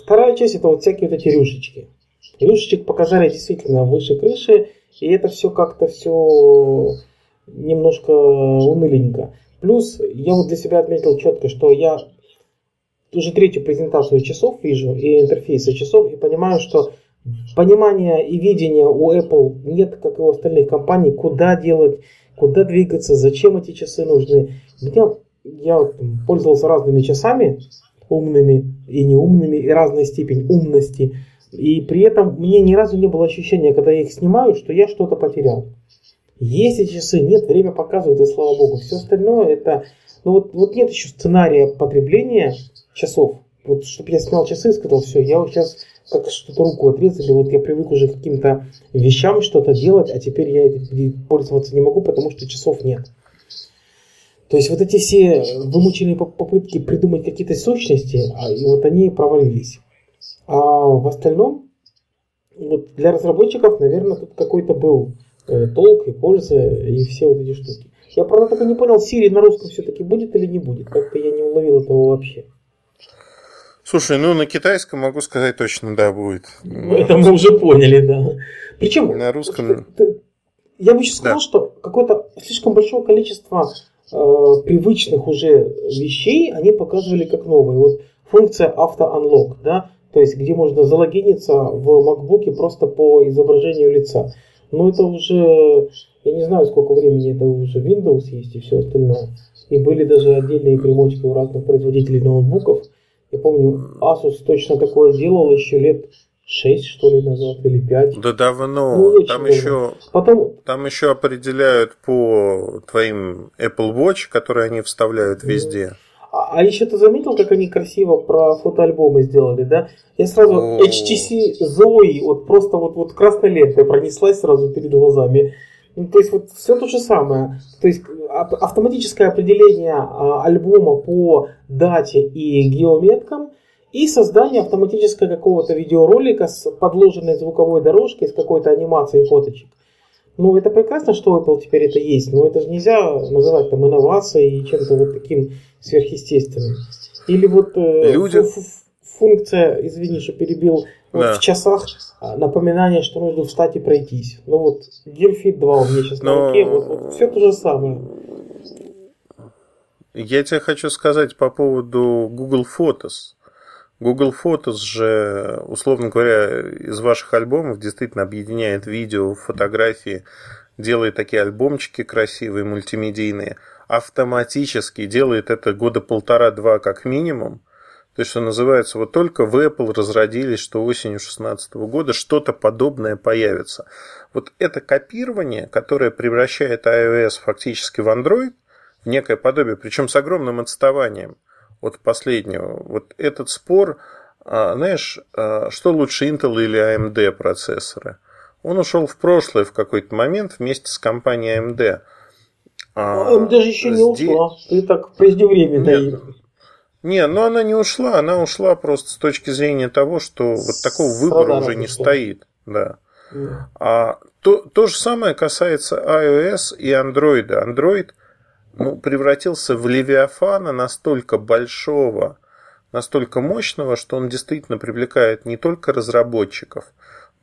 вторая часть это вот всякие вот эти рюшечки. Рюшечек показали действительно выше крыши, и это все как-то все немножко уныленько. Плюс я вот для себя отметил четко, что я уже третью презентацию часов вижу и интерфейса часов и понимаю, что Понимания и видения у Apple нет, как и у остальных компаний, куда делать, куда двигаться, зачем эти часы нужны. Меня, я пользовался разными часами, умными и неумными, и разной степень умности. И при этом мне ни разу не было ощущения, когда я их снимаю, что я что-то потерял. Есть эти часы, нет, время показывает, и слава богу. Все остальное это... Ну вот, вот нет еще сценария потребления часов. Вот чтобы я снял часы и сказал, все, я вот сейчас как что-то руку отрезали, вот я привык уже к каким-то вещам что-то делать, а теперь я пользоваться не могу, потому что часов нет. То есть вот эти все вымученные попытки придумать какие-то сущности, а, и вот они провалились. А в остальном, вот для разработчиков, наверное, тут какой-то был э, толк и польза, и все вот эти штуки. Я, правда, только не понял, Siri на русском все-таки будет или не будет. Как-то я не уловил этого вообще. Слушай, ну на китайском могу сказать точно да будет. Ну, это мы уже поняли, да. Причем на русском. Я бы еще сказал, да. что какое-то слишком большое количество э, привычных уже вещей они показывали как новые. Вот функция авто-unlock, да, то есть где можно залогиниться в MacBook просто по изображению лица. Но это уже, я не знаю, сколько времени это уже Windows есть и все остальное. И были даже отдельные примочки у разных производителей ноутбуков, я помню, Asus точно такое делал еще лет 6, что ли, назад, или 5. Да давно. Ну, там, еще, Потом... там еще определяют по твоим Apple Watch, которые они вставляют везде. А, а еще ты заметил, как они красиво про фотоальбомы сделали, да? Я сразу О. HTC Zoe, вот просто вот, вот красной лентой пронеслась сразу перед глазами. Ну, то есть вот все то же самое. То есть автоматическое определение а, альбома по дате и геометкам и создание автоматического какого-то видеоролика с подложенной звуковой дорожкой, с какой-то анимацией фоточек. Ну, это прекрасно, что Apple теперь это есть, но это же нельзя называть там инновацией и чем-то вот таким сверхъестественным. Или вот э, Люди... функция, извини, что перебил, вот да. в часах а, напоминание, что нужно встать и пройтись. Ну вот, Gear 2 у меня сейчас Но... на руке, вот, вот все то же самое. Я тебе хочу сказать по поводу Google Photos. Google Photos же, условно говоря, из ваших альбомов действительно объединяет видео, фотографии, делает такие альбомчики красивые, мультимедийные, автоматически делает это года полтора-два как минимум. То есть, что называется, вот только в Apple разродились, что осенью 2016 года что-то подобное появится. Вот это копирование, которое превращает iOS фактически в Android, в некое подобие, причем с огромным отставанием – от последнего. Вот этот спор, а, знаешь, а, что лучше Intel или AMD процессоры? Он ушел в прошлое в какой-то момент вместе с компанией AMD. А, AMD же еще не ушла. Ты так преждевременно. Не, но она не ушла, она ушла просто с точки зрения того, что вот такого выбора уже не стоит. Да. А то, то же самое касается iOS и Android. Android – ну, превратился в Левиафана настолько большого, настолько мощного, что он действительно привлекает не только разработчиков,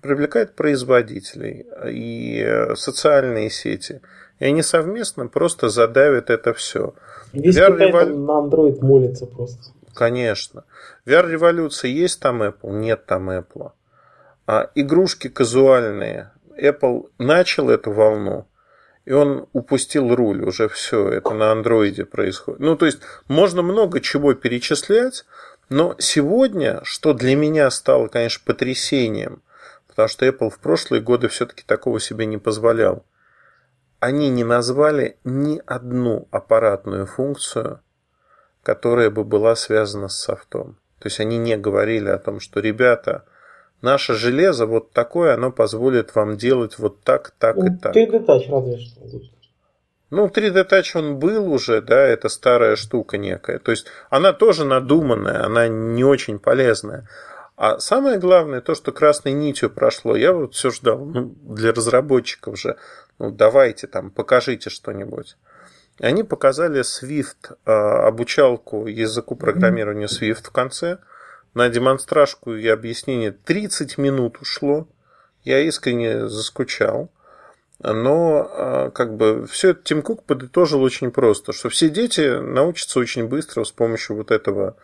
привлекает производителей и социальные сети. И они совместно просто задавят это все. Весь VR револю... на Android молится просто. Конечно. VR-революция есть там Apple? Нет там Apple. А игрушки казуальные. Apple начал эту волну и он упустил руль, уже все, это на андроиде происходит. Ну, то есть, можно много чего перечислять, но сегодня, что для меня стало, конечно, потрясением, потому что Apple в прошлые годы все-таки такого себе не позволял, они не назвали ни одну аппаратную функцию, которая бы была связана с софтом. То есть они не говорили о том, что ребята, Наше железо вот такое, оно позволит вам делать вот так, так и так. 3D Touch разве что. Ну, 3D Touch он был уже, да, это старая штука некая. То есть она тоже надуманная, она не очень полезная. А самое главное, то, что красной нитью прошло, я вот все ждал, ну, для разработчиков же, ну, давайте там, покажите что-нибудь. Они показали Swift, а, обучалку языку программирования Swift в конце – на демонстражку и объяснение 30 минут ушло. Я искренне заскучал. Но а, как бы все это Тим Кук подытожил очень просто, что все дети научатся очень быстро с помощью вот этого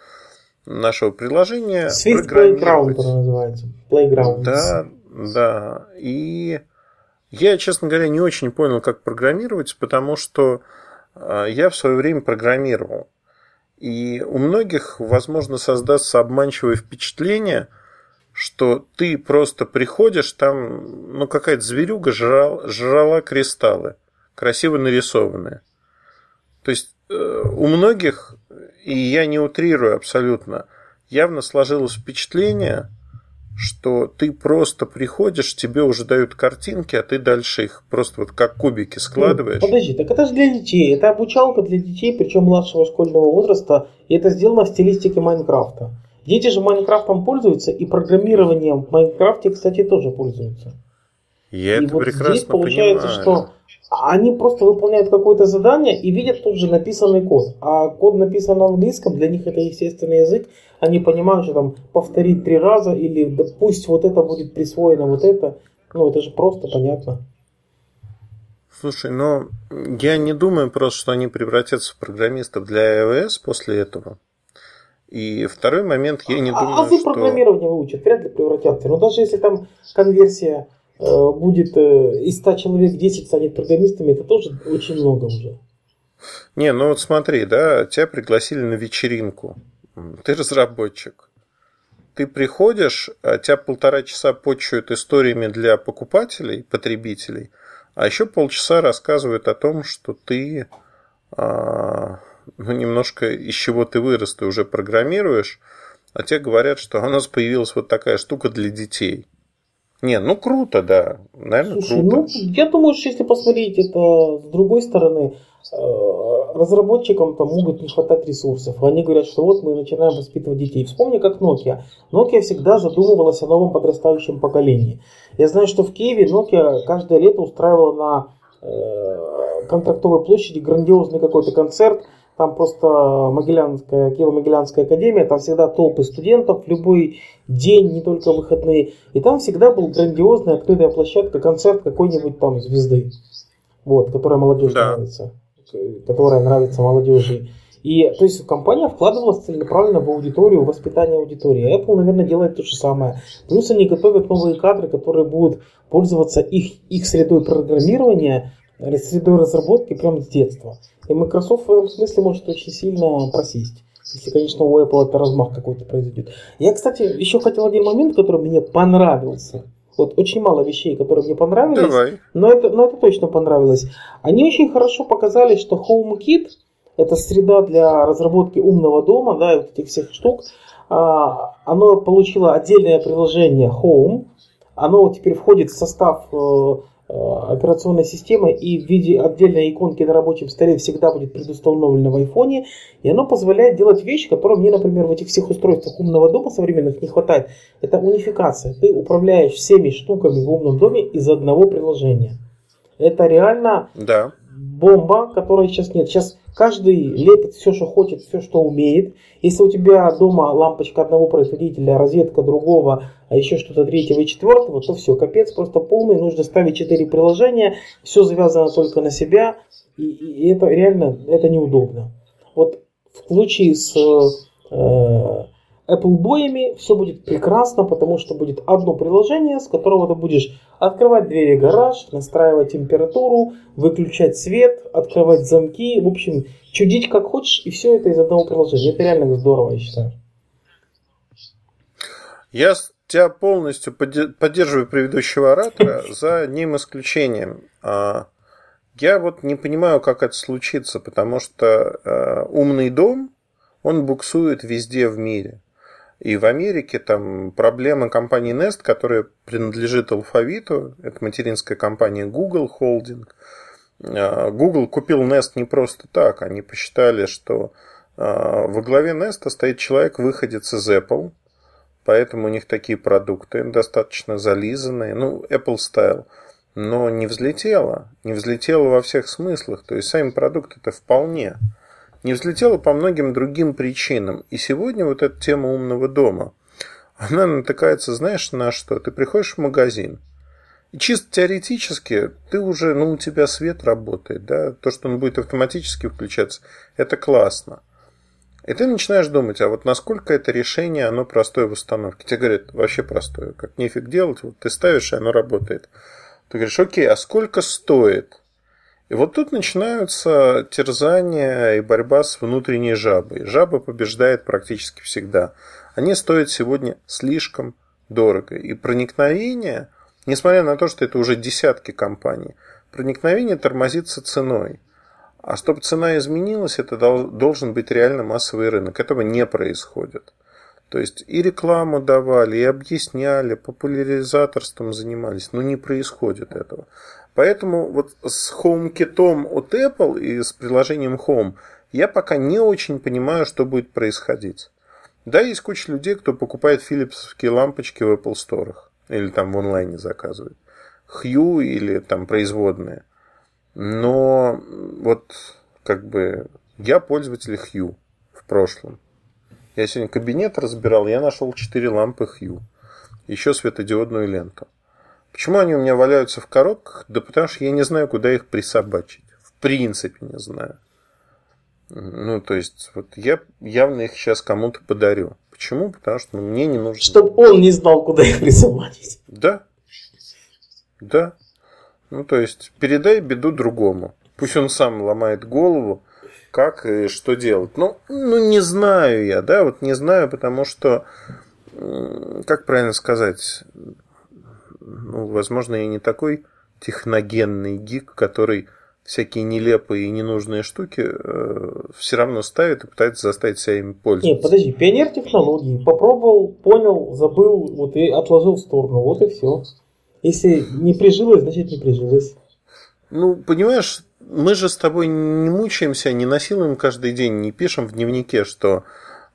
нашего приложения. Swift Playground это называется. Playground. Да, да. И я, честно говоря, не очень понял, как программировать, потому что а, я в свое время программировал. И у многих, возможно, создастся обманчивое впечатление, что ты просто приходишь, там, ну, какая-то зверюга жрал, жрала кристаллы, красиво нарисованные. То есть э, у многих, и я не утрирую абсолютно, явно сложилось впечатление, что ты просто приходишь, тебе уже дают картинки, а ты дальше их просто вот как кубики складываешь. Ну, подожди, так это же для детей. Это обучалка для детей, причем младшего школьного возраста, и это сделано в стилистике Майнкрафта. Дети же Майнкрафтом пользуются, и программированием в Майнкрафте, кстати, тоже пользуются. Я и это вот прекрасно здесь получается, понимаю. что они просто выполняют какое-то задание и видят тут же написанный код. А код написан на английском, для них это естественный язык. Они понимают, что там повторить три раза или да пусть вот это будет присвоено, вот это. Ну, это же просто понятно. Слушай, но я не думаю просто, что они превратятся в программистов для iOS после этого. И второй момент, я не а, думаю, а вы что... программирование выучат, вряд ли превратятся. Но даже если там конверсия будет э, из 100 человек 10 станет программистами, это тоже очень много уже. Не, ну вот смотри, да, тебя пригласили на вечеринку. Ты разработчик. Ты приходишь, а тебя полтора часа почуют историями для покупателей, потребителей, а еще полчаса рассказывают о том, что ты а, ну, немножко из чего ты вырос, ты уже программируешь, а тебе говорят, что у нас появилась вот такая штука для детей. Не, ну круто, да. Наверное, Слушай, круто. Ну, я думаю, что если посмотреть это с другой стороны, э, разработчикам там могут не хватать ресурсов. Они говорят, что вот мы начинаем воспитывать детей. Вспомни, как Nokia. Nokia всегда задумывалась о новом подрастающем поколении. Я знаю, что в Киеве Nokia каждое лето устраивала на э, контрактовой площади грандиозный какой-то концерт, там просто Могилянская, Киево-Могилянская академия, там всегда толпы студентов, любой день, не только выходные. И там всегда был грандиозная открытая площадка, концерт какой-нибудь там звезды, вот, которая молодежи да. нравится, которая нравится молодежи. И то есть компания вкладывалась целенаправленно в аудиторию, в воспитание аудитории. Apple, наверное, делает то же самое. Плюс они готовят новые кадры, которые будут пользоваться их, их средой программирования, средой разработки прямо с детства. И Microsoft в этом смысле может очень сильно просесть. Если, конечно, у Apple это размах какой-то произойдет. Я, кстати, еще хотел один момент, который мне понравился. Вот очень мало вещей, которые мне понравились. Давай. Но это, но это точно понравилось. Они очень хорошо показали, что HomeKit – это среда для разработки умного дома, да, и вот этих всех штук. А, оно получило отдельное приложение Home. Оно теперь входит в состав э, операционной системы и в виде отдельной иконки на рабочем столе всегда будет предустановлено в айфоне. И оно позволяет делать вещи, которые мне, например, в этих всех устройствах умного дома современных не хватает. Это унификация. Ты управляешь всеми штуками в умном доме из одного приложения. Это реально да. Бомба, которой сейчас нет. Сейчас Каждый лепит все, что хочет, все, что умеет. Если у тебя дома лампочка одного производителя, розетка другого, а еще что-то третьего и четвертого, то все, капец просто полный. Нужно ставить четыре приложения, все завязано только на себя. И, и это реально это неудобно. Вот в случае с э, Apple боями все будет прекрасно, потому что будет одно приложение, с которого ты будешь открывать двери гараж, настраивать температуру, выключать свет, открывать замки, в общем, чудить как хочешь, и все это из одного приложения. Это реально здорово, я считаю. Я тебя полностью поддерживаю предыдущего оратора за одним исключением. А, я вот не понимаю, как это случится, потому что э, умный дом, он буксует везде в мире. И в Америке там проблема компании Nest, которая принадлежит алфавиту, это материнская компания Google Holding. А, Google купил Nest не просто так, они посчитали, что а, во главе Nest стоит человек, выходец из Apple, поэтому у них такие продукты достаточно зализанные, ну, Apple Style, но не взлетело, не взлетело во всех смыслах, то есть сами продукты это вполне не взлетела по многим другим причинам. И сегодня вот эта тема умного дома, она натыкается, знаешь, на что? Ты приходишь в магазин, и чисто теоретически ты уже, ну, у тебя свет работает, да, то, что он будет автоматически включаться, это классно. И ты начинаешь думать, а вот насколько это решение, оно простое в установке. Тебе говорят, вообще простое, как нефиг делать, вот ты ставишь, и оно работает. Ты говоришь, окей, а сколько стоит? И вот тут начинаются терзания и борьба с внутренней жабой. Жаба побеждает практически всегда. Они стоят сегодня слишком дорого. И проникновение, несмотря на то, что это уже десятки компаний, проникновение тормозится ценой. А чтобы цена изменилась, это должен быть реально массовый рынок. Этого не происходит. То есть и рекламу давали, и объясняли, популяризаторством занимались, но не происходит этого. Поэтому вот с HomeKit от Apple и с приложением Home я пока не очень понимаю, что будет происходить. Да, есть куча людей, кто покупает филипсовские лампочки в Apple Store или там в онлайне заказывает. Hue или там производные. Но вот как бы я пользователь Hue в прошлом. Я сегодня кабинет разбирал, я нашел 4 лампы Hue. Еще светодиодную ленту. Почему они у меня валяются в коробках? Да потому что я не знаю, куда их присобачить. В принципе не знаю. Ну, то есть, вот я явно их сейчас кому-то подарю. Почему? Потому что ну, мне не нужно. Чтобы он не знал, куда их присобачить. Да. Да. Ну, то есть, передай беду другому. Пусть он сам ломает голову, как и что делать. Ну, ну, не знаю я, да, вот не знаю, потому что, как правильно сказать, ну, возможно, я не такой техногенный гик, который всякие нелепые и ненужные штуки э, все равно ставит и пытается заставить себя ими пользоваться. Нет, подожди, пионер технологий. Попробовал, понял, забыл, вот и отложил в сторону. Вот и все. Если не прижилось, значит не прижилось. Ну, понимаешь, мы же с тобой не мучаемся, не насилуем каждый день, не пишем в дневнике, что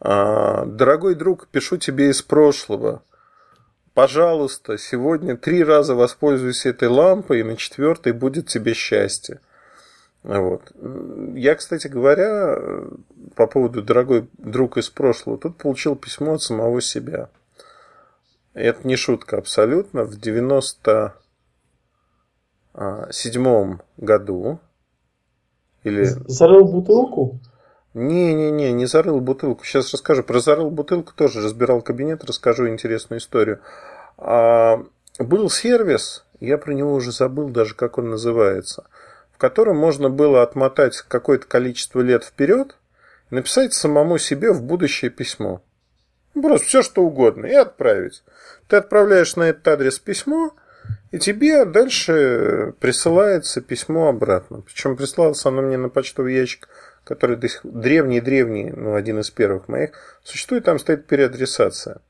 «А, дорогой друг, пишу тебе из прошлого пожалуйста, сегодня три раза воспользуйся этой лампой, и на четвертой будет тебе счастье. Вот. Я, кстати говоря, по поводу дорогой друг из прошлого, тут получил письмо от самого себя. Это не шутка абсолютно. В 97 году или... Зарыл бутылку? Не-не-не, не зарыл бутылку. Сейчас расскажу. Про зарыл бутылку тоже разбирал кабинет, расскажу интересную историю. А, был сервис, я про него уже забыл даже, как он называется, в котором можно было отмотать какое-то количество лет вперед и написать самому себе в будущее письмо. Просто все, что угодно, и отправить. Ты отправляешь на этот адрес письмо, и тебе дальше присылается письмо обратно. Причем прислалось оно мне на почтовый ящик который древний-древний, ну, один из первых моих, существует, там стоит переадресация.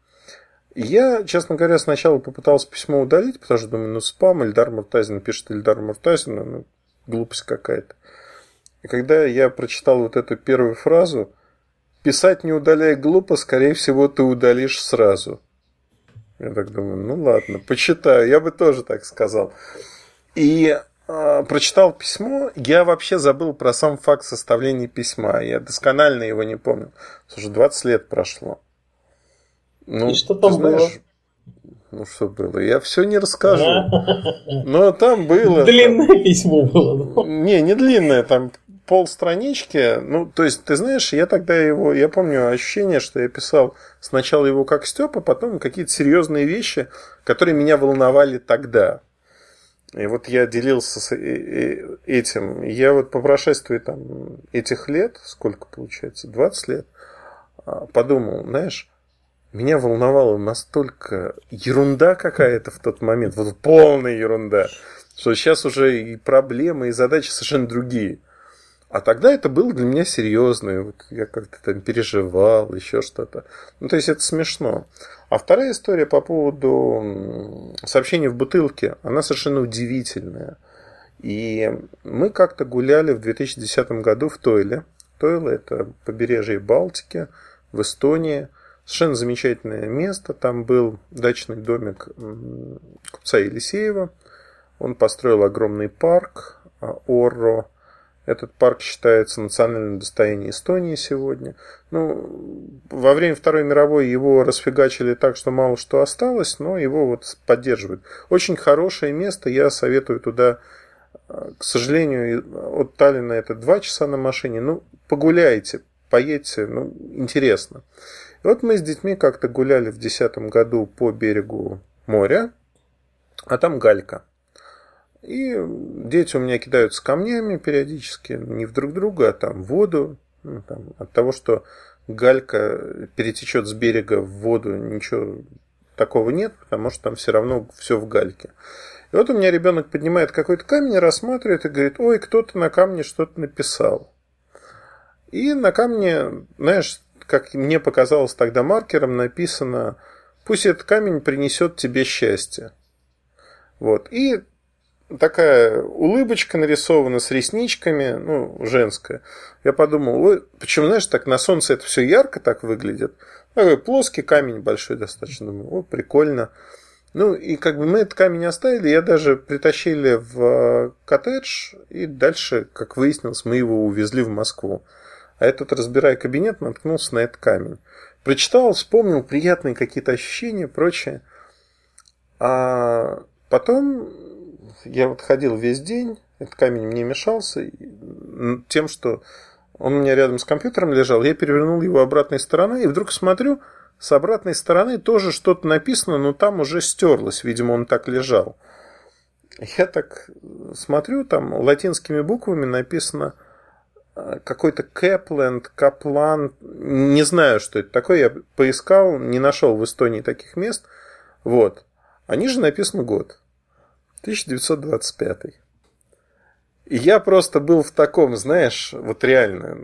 Я, честно говоря, сначала попытался письмо удалить, потому что думаю, ну, спам, Эльдар Муртазин пишет Эльдар Муртазин, ну, глупость какая-то. И когда я прочитал вот эту первую фразу, писать не удаляй глупо, скорее всего, ты удалишь сразу. Я так думаю, ну ладно, почитаю, я бы тоже так сказал. И а, прочитал письмо, я вообще забыл про сам факт составления письма. Я досконально его не помню. Слушай, 20 лет прошло. Ну, И что там знаешь, было? Ну, что было? Я все не расскажу. Но там было... Длинное там... письмо было. Не, не длинное, там полстранички. Ну, то есть, ты знаешь, я тогда его... Я помню ощущение, что я писал сначала его как Степа, потом какие-то серьезные вещи, которые меня волновали тогда. И вот я делился с этим. Я вот по прошествии там, этих лет, сколько получается, 20 лет, а, подумал, знаешь, меня волновала настолько ерунда какая-то в тот момент, вот полная ерунда, что сейчас уже и проблемы, и задачи совершенно другие. А тогда это было для меня серьезно. Вот я как-то там переживал, еще что-то. Ну, то есть это смешно. А вторая история по поводу сообщений в бутылке, она совершенно удивительная. И мы как-то гуляли в 2010 году в Тойле. Тойле – это побережье Балтики, в Эстонии. Совершенно замечательное место. Там был дачный домик купца Елисеева. Он построил огромный парк а, Орро – этот парк считается национальным достоянием Эстонии сегодня. Ну, во время Второй мировой его расфигачили так, что мало что осталось, но его вот поддерживают. Очень хорошее место, я советую туда, к сожалению, от Таллина это два часа на машине. Ну, погуляйте, поедьте, ну, интересно. И вот мы с детьми как-то гуляли в 2010 году по берегу моря, а там галька. И дети у меня кидаются камнями периодически, не в друг друга, а там в воду. Ну, там, от того, что галька перетечет с берега в воду, ничего такого нет, потому что там все равно все в гальке. И вот у меня ребенок поднимает какой-то камень, рассматривает и говорит, ой, кто-то на камне что-то написал. И на камне, знаешь, как мне показалось тогда маркером, написано, пусть этот камень принесет тебе счастье. Вот. И такая улыбочка нарисована с ресничками, ну, женская. Я подумал, ой, почему, знаешь, так на солнце это все ярко так выглядит. Такой плоский камень большой достаточно. Думаю, о, прикольно. Ну, и как бы мы этот камень оставили, я даже притащили в э, коттедж, и дальше, как выяснилось, мы его увезли в Москву. А этот, разбирая кабинет, наткнулся на этот камень. Прочитал, вспомнил приятные какие-то ощущения, прочее. А потом я вот ходил весь день, этот камень мне мешался тем, что он у меня рядом с компьютером лежал, я перевернул его обратной стороной, и вдруг смотрю, с обратной стороны тоже что-то написано, но там уже стерлось, видимо, он так лежал. Я так смотрю, там латинскими буквами написано э, какой-то Кэпленд, Каплан, не знаю, что это такое, я поискал, не нашел в Эстонии таких мест. Вот. А ниже написано год. 1925. И я просто был в таком, знаешь, вот реально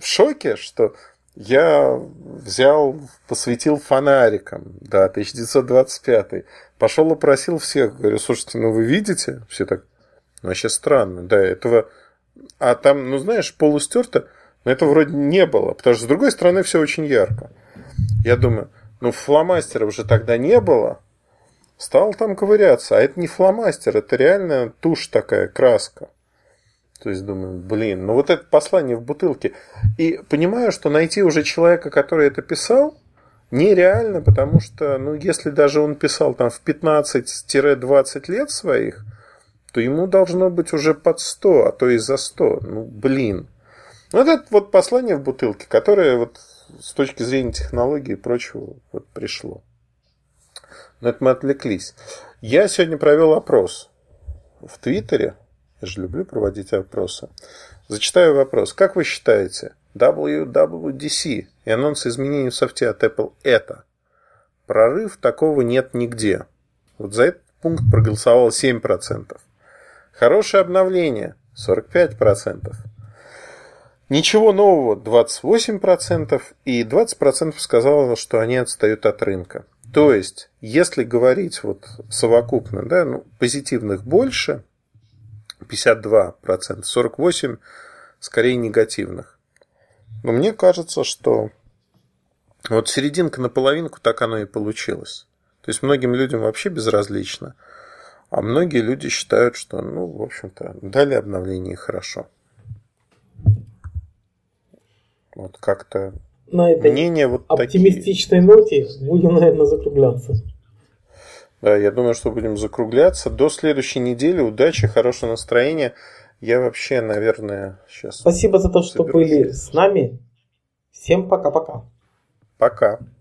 в шоке, что я взял, посветил фонариком, да, 1925. Пошел опросил всех, говорю, слушайте, ну вы видите? Все так, ну вообще странно, да, этого... А там, ну знаешь, полустерто, но это вроде не было, потому что с другой стороны все очень ярко. Я думаю, ну фломастеров же тогда не было, Стал там ковыряться, а это не фломастер, это реально тушь такая, краска. То есть думаю, блин, ну вот это послание в бутылке. И понимаю, что найти уже человека, который это писал, нереально, потому что, ну, если даже он писал там в 15-20 лет своих, то ему должно быть уже под 100, а то и за 100. Ну, блин. Вот это вот послание в бутылке, которое вот с точки зрения технологии и прочего вот пришло. Но это мы отвлеклись. Я сегодня провел опрос в Твиттере. Я же люблю проводить опросы. Зачитаю вопрос. Как вы считаете, WWDC и анонс изменений в софте от Apple это? Прорыв такого нет нигде. Вот за этот пункт проголосовало 7%. Хорошее обновление 45%. Ничего нового 28% и 20% сказало, что они отстают от рынка. То есть, если говорить вот совокупно, да, ну, позитивных больше, 52%, 48% скорее негативных. Но мне кажется, что вот серединка на половинку так оно и получилось. То есть многим людям вообще безразлично, а многие люди считают, что, ну, в общем-то, дали обновление хорошо. Вот как-то на этой мнения вот оптимистичной такие. ноте будем, наверное, закругляться. Да, я думаю, что будем закругляться. До следующей недели. Удачи, хорошего настроения. Я вообще, наверное, сейчас... Спасибо за то, что соберусь. были с нами. Всем пока-пока. Пока. -пока. пока.